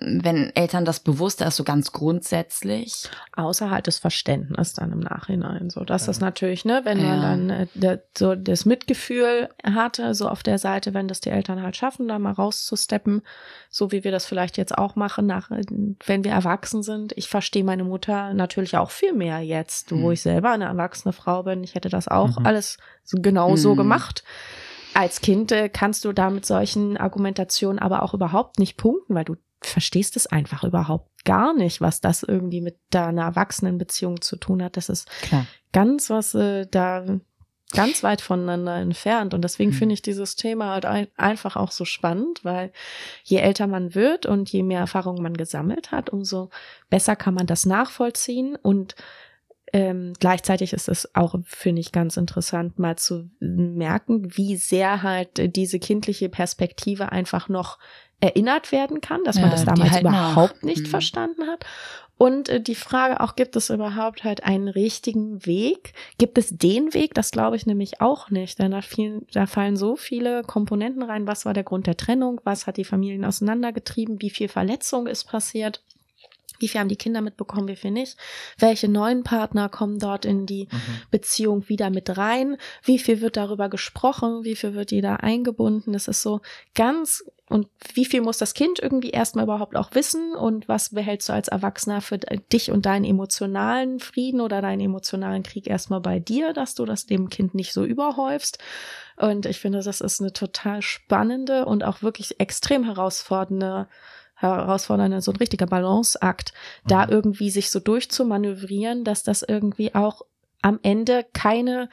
wenn Eltern das bewusster ist, so ganz grundsätzlich, Außer halt das Verständnis dann im Nachhinein. So, das Ja. ist natürlich, ne, wenn man Ja. dann äh, der, so das Mitgefühl hatte, so auf der Seite, wenn das die Eltern halt schaffen, da mal rauszusteppen, so wie wir das vielleicht jetzt auch machen, nach, wenn wir erwachsen sind. Ich verstehe meine Mutter natürlich auch viel mehr jetzt, wo Mhm. ich selber eine erwachsene Frau bin. Ich hätte das auch Mhm. alles so genau so Mhm. gemacht. Als Kind äh, kannst du da mit solchen Argumentationen aber auch überhaupt nicht punkten, weil du verstehst es einfach überhaupt gar nicht, was das irgendwie mit deiner Erwachsenenbeziehung zu tun hat. Das ist klar. ganz was äh, da ganz weit voneinander entfernt. Und deswegen Mhm. finde ich dieses Thema halt ein, einfach auch so spannend, weil je älter man wird und je mehr Erfahrung man gesammelt hat, umso besser kann man das nachvollziehen. Und ähm, gleichzeitig ist es auch, finde ich, ganz interessant, mal zu merken, wie sehr halt diese kindliche Perspektive einfach noch erinnert werden kann, dass man Ja, das die damals halten überhaupt auch. nicht Mhm. verstanden hat. Und äh, die Frage auch, gibt es überhaupt halt einen richtigen Weg? Gibt es den Weg? Das glaube ich nämlich auch nicht, denn da, fielen, da fallen so viele Komponenten rein. Was war der Grund der Trennung? Was hat die Familien auseinandergetrieben? Wie viel Verletzung ist passiert? Wie viel haben die Kinder mitbekommen, wie viel nicht? Welche neuen Partner kommen dort in die Mhm. Beziehung wieder mit rein? Wie viel wird darüber gesprochen? Wie viel wird jeder eingebunden? Das ist so ganz, und wie viel muss das Kind irgendwie erstmal überhaupt auch wissen? Und was behältst du als Erwachsener für dich und deinen emotionalen Frieden oder deinen emotionalen Krieg erstmal bei dir, dass du das dem Kind nicht so überhäufst? Und ich finde, das ist eine total spannende und auch wirklich extrem herausfordernde herausfordernde, so ein richtiger Balanceakt, da Mhm. irgendwie sich so durchzumanövrieren, dass das irgendwie auch am Ende keine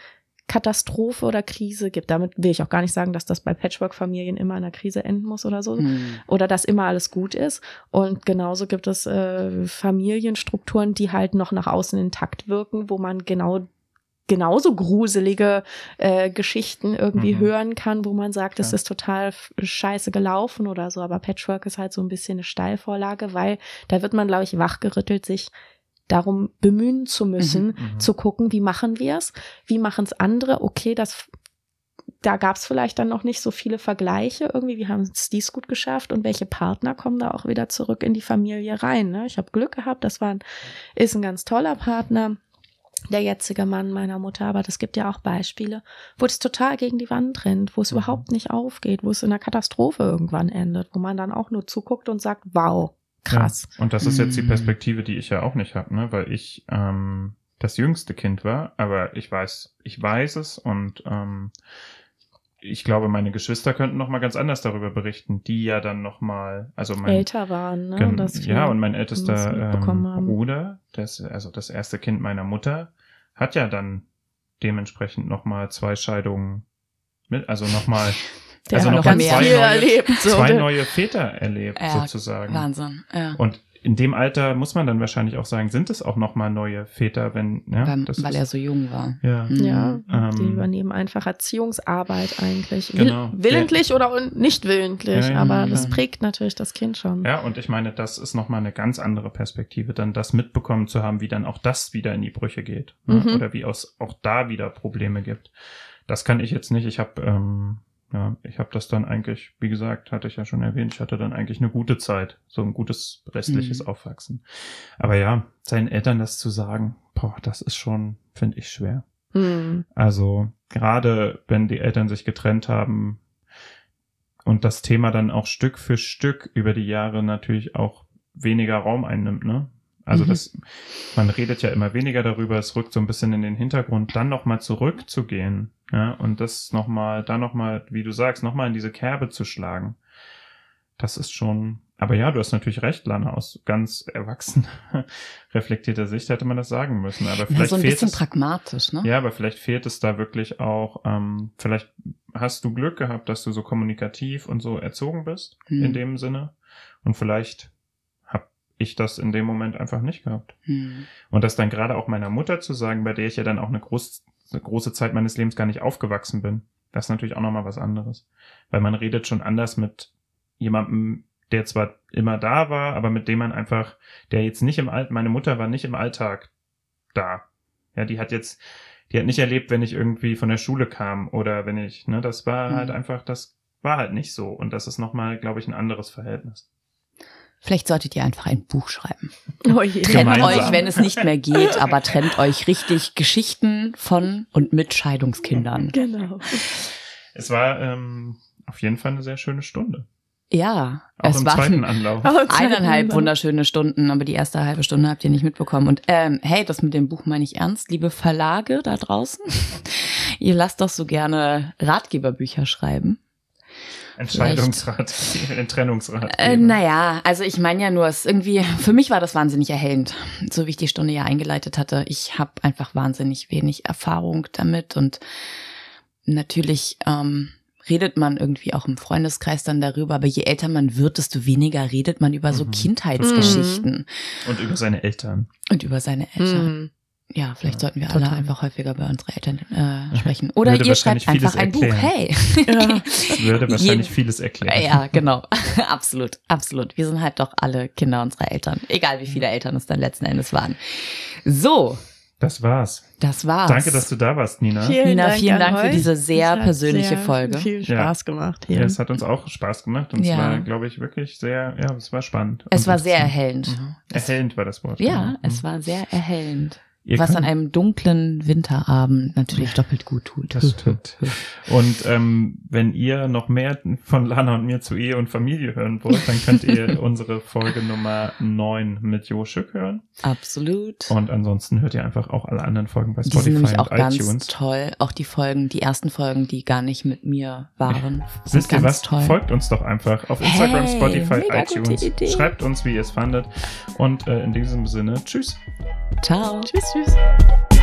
Katastrophe oder Krise gibt. Damit will ich auch gar nicht sagen, dass das bei Patchwork-Familien immer in einer Krise enden muss oder so. Hm. Oder dass immer alles gut ist. Und genauso gibt es äh, Familienstrukturen, die halt noch nach außen intakt wirken, wo man genau genauso gruselige äh, Geschichten irgendwie Mhm. hören kann, wo man sagt, es Klar. ist total scheiße gelaufen oder so. Aber Patchwork ist halt so ein bisschen eine Steilvorlage, weil da wird man, glaube ich, wachgerüttelt, sich darum bemühen zu müssen, Mhm. zu gucken, wie machen wir es, wie machen es andere. Okay, das da gab es vielleicht dann noch nicht so viele Vergleiche irgendwie, wie haben es dies gut geschafft und welche Partner kommen da auch wieder zurück in die Familie rein. Ne? Ich habe Glück gehabt, das war ein, ist ein ganz toller Partner, der jetzige Mann meiner Mutter, aber das gibt ja auch Beispiele, wo es total gegen die Wand rennt, wo es Mhm. überhaupt nicht aufgeht, wo es in einer Katastrophe irgendwann endet, wo man dann auch nur zuguckt und sagt, wow, krass. Ja. Und das ist jetzt die Mhm. Perspektive, die ich ja auch nicht habe, ne? weil ich ähm, das jüngste Kind war, aber ich weiß, ich weiß es und ähm, ich glaube, meine Geschwister könnten noch mal ganz anders darüber berichten, die ja dann noch mal, also mein Älter waren, ne? Gen- ja, und mein das ältester ähm. Bruder, das, also das erste Kind meiner Mutter, hat ja dann dementsprechend nochmal zwei Scheidungen mit, also nochmal *laughs* Der also hat noch ganz zwei *laughs* neue- erlebt. So. zwei neue Väter erlebt, Ja, sozusagen. Wahnsinn. Ja. Und in dem Alter muss man dann wahrscheinlich auch sagen, sind es auch nochmal neue Väter, wenn, ja, weil, das weil ist, er so jung war. ja. Mhm. Ja, Ähm, die übernehmen einfach Erziehungsarbeit eigentlich. Will, Genau. willentlich oder un- nicht willentlich, Ja, ja, aber das prägt natürlich das Kind schon. Ja, und ich meine, das ist nochmal eine ganz andere Perspektive, dann das mitbekommen zu haben, wie dann auch das wieder in die Brüche geht. Ne? Mhm. Oder wie es auch da wieder Probleme gibt. Das kann ich jetzt nicht. Ich habe ähm, ja, ich habe das dann eigentlich, wie gesagt, hatte ich ja schon erwähnt, ich hatte dann eigentlich eine gute Zeit, so ein gutes restliches Mhm. Aufwachsen. Aber ja, seinen Eltern das zu sagen, boah, das ist schon, finde ich, schwer. Hm. Also gerade wenn die Eltern sich getrennt haben und das Thema dann auch Stück für Stück über die Jahre natürlich auch weniger Raum einnimmt, ne? Also Mhm. das, man redet ja immer weniger darüber, es rückt so ein bisschen in den Hintergrund, dann nochmal zurückzugehen, ja, und das nochmal, dann nochmal, wie du sagst, nochmal in diese Kerbe zu schlagen. Das ist schon, aber ja, du hast natürlich recht, Lana, aus ganz erwachsen *laughs* reflektierter Sicht hätte man das sagen müssen, aber Ja, vielleicht so ein fehlt bisschen es, pragmatisch, ne? ja, aber vielleicht fehlt es da wirklich auch, ähm, vielleicht hast du Glück gehabt, dass du so kommunikativ und so erzogen bist, Hm. in dem Sinne. Und vielleicht ich das in dem Moment einfach nicht gehabt. Hm. Und das dann gerade auch meiner Mutter zu sagen, bei der ich ja dann auch eine, groß, eine große Zeit meines Lebens gar nicht aufgewachsen bin, das ist natürlich auch nochmal was anderes. Weil man redet schon anders mit jemandem, der zwar immer da war, aber mit dem man einfach, der jetzt nicht im Alltag, meine Mutter war nicht im Alltag da. Ja, die hat jetzt, die hat nicht erlebt, wenn ich irgendwie von der Schule kam oder wenn ich, ne, das war Mhm. halt einfach, das war halt nicht so. Und das ist nochmal, glaube ich, ein anderes Verhältnis. Vielleicht solltet ihr einfach ein Buch schreiben. Oh je. Trennt Gemeinsam. euch, wenn es nicht mehr geht, aber trennt euch richtig Geschichten von und mit Scheidungskindern. Genau. Es war ähm, auf jeden Fall eine sehr schöne Stunde. Ja, Auch es im waren zweiten Anlauf. eineinhalb wunderschöne Stunden, aber die erste halbe Stunde habt ihr nicht mitbekommen. Und ähm, hey, das mit dem Buch meine ich ernst, liebe Verlage da draußen. *laughs* ihr lasst doch so gerne Ratgeberbücher schreiben. Entscheidungsrat, den *laughs* Trennungsrat. Äh, naja, also ich meine ja nur, es irgendwie, für mich war das wahnsinnig erhellend, so wie ich die Stunde ja eingeleitet hatte. Ich habe einfach wahnsinnig wenig Erfahrung damit und natürlich ähm, redet man irgendwie auch im Freundeskreis dann darüber, aber je älter man wird, desto weniger redet man über so Mhm. Kindheitsgeschichten Und über seine Eltern. und über seine Eltern. Mhm. Ja, vielleicht sollten wir total. alle einfach häufiger bei unseren Eltern äh, sprechen. Oder Würde ihr schreibt einfach ein vieles Buch. erklären. Hey. *laughs* Ja. Das *laughs* würde wahrscheinlich vieles erklären. Ja, genau. *laughs* absolut, absolut. Wir sind halt doch alle Kinder unserer Eltern. Egal wie viele Eltern es dann letzten Endes waren. So, Das war's. das war's. Danke, dass du da warst, Nina. Nina, vielen an Dank für diese sehr Es hat persönliche sehr Folge. Viel Ja. Spaß gemacht hier. Ja, es hat uns auch Spaß gemacht und es Ja. war, glaube ich, wirklich sehr, ja, es war spannend. Es war sehr erhellend. Mhm. Erhellend war das Wort. Ja, genau. es war sehr erhellend. Ihr was an einem dunklen Winterabend natürlich doppelt gut tut. Das stimmt. Und ähm, wenn ihr noch mehr von Lana und mir zu Ehe und Familie hören wollt, dann könnt ihr *laughs* unsere Folge Nummer 9 mit Joschuk hören. Absolut. Und ansonsten hört ihr einfach auch alle anderen Folgen bei Die sind Spotify nämlich auch und ganz iTunes. toll. Auch die Folgen, die ersten Folgen, die gar nicht mit mir waren. sind Wisst ihr ganz was? toll. Folgt uns doch einfach auf Instagram, Hey, Spotify, mega gute iTunes. Idee. Schreibt uns, wie ihr es fandet. Und äh, in diesem Sinne, tschüss. Ciao. Tschüss, answers?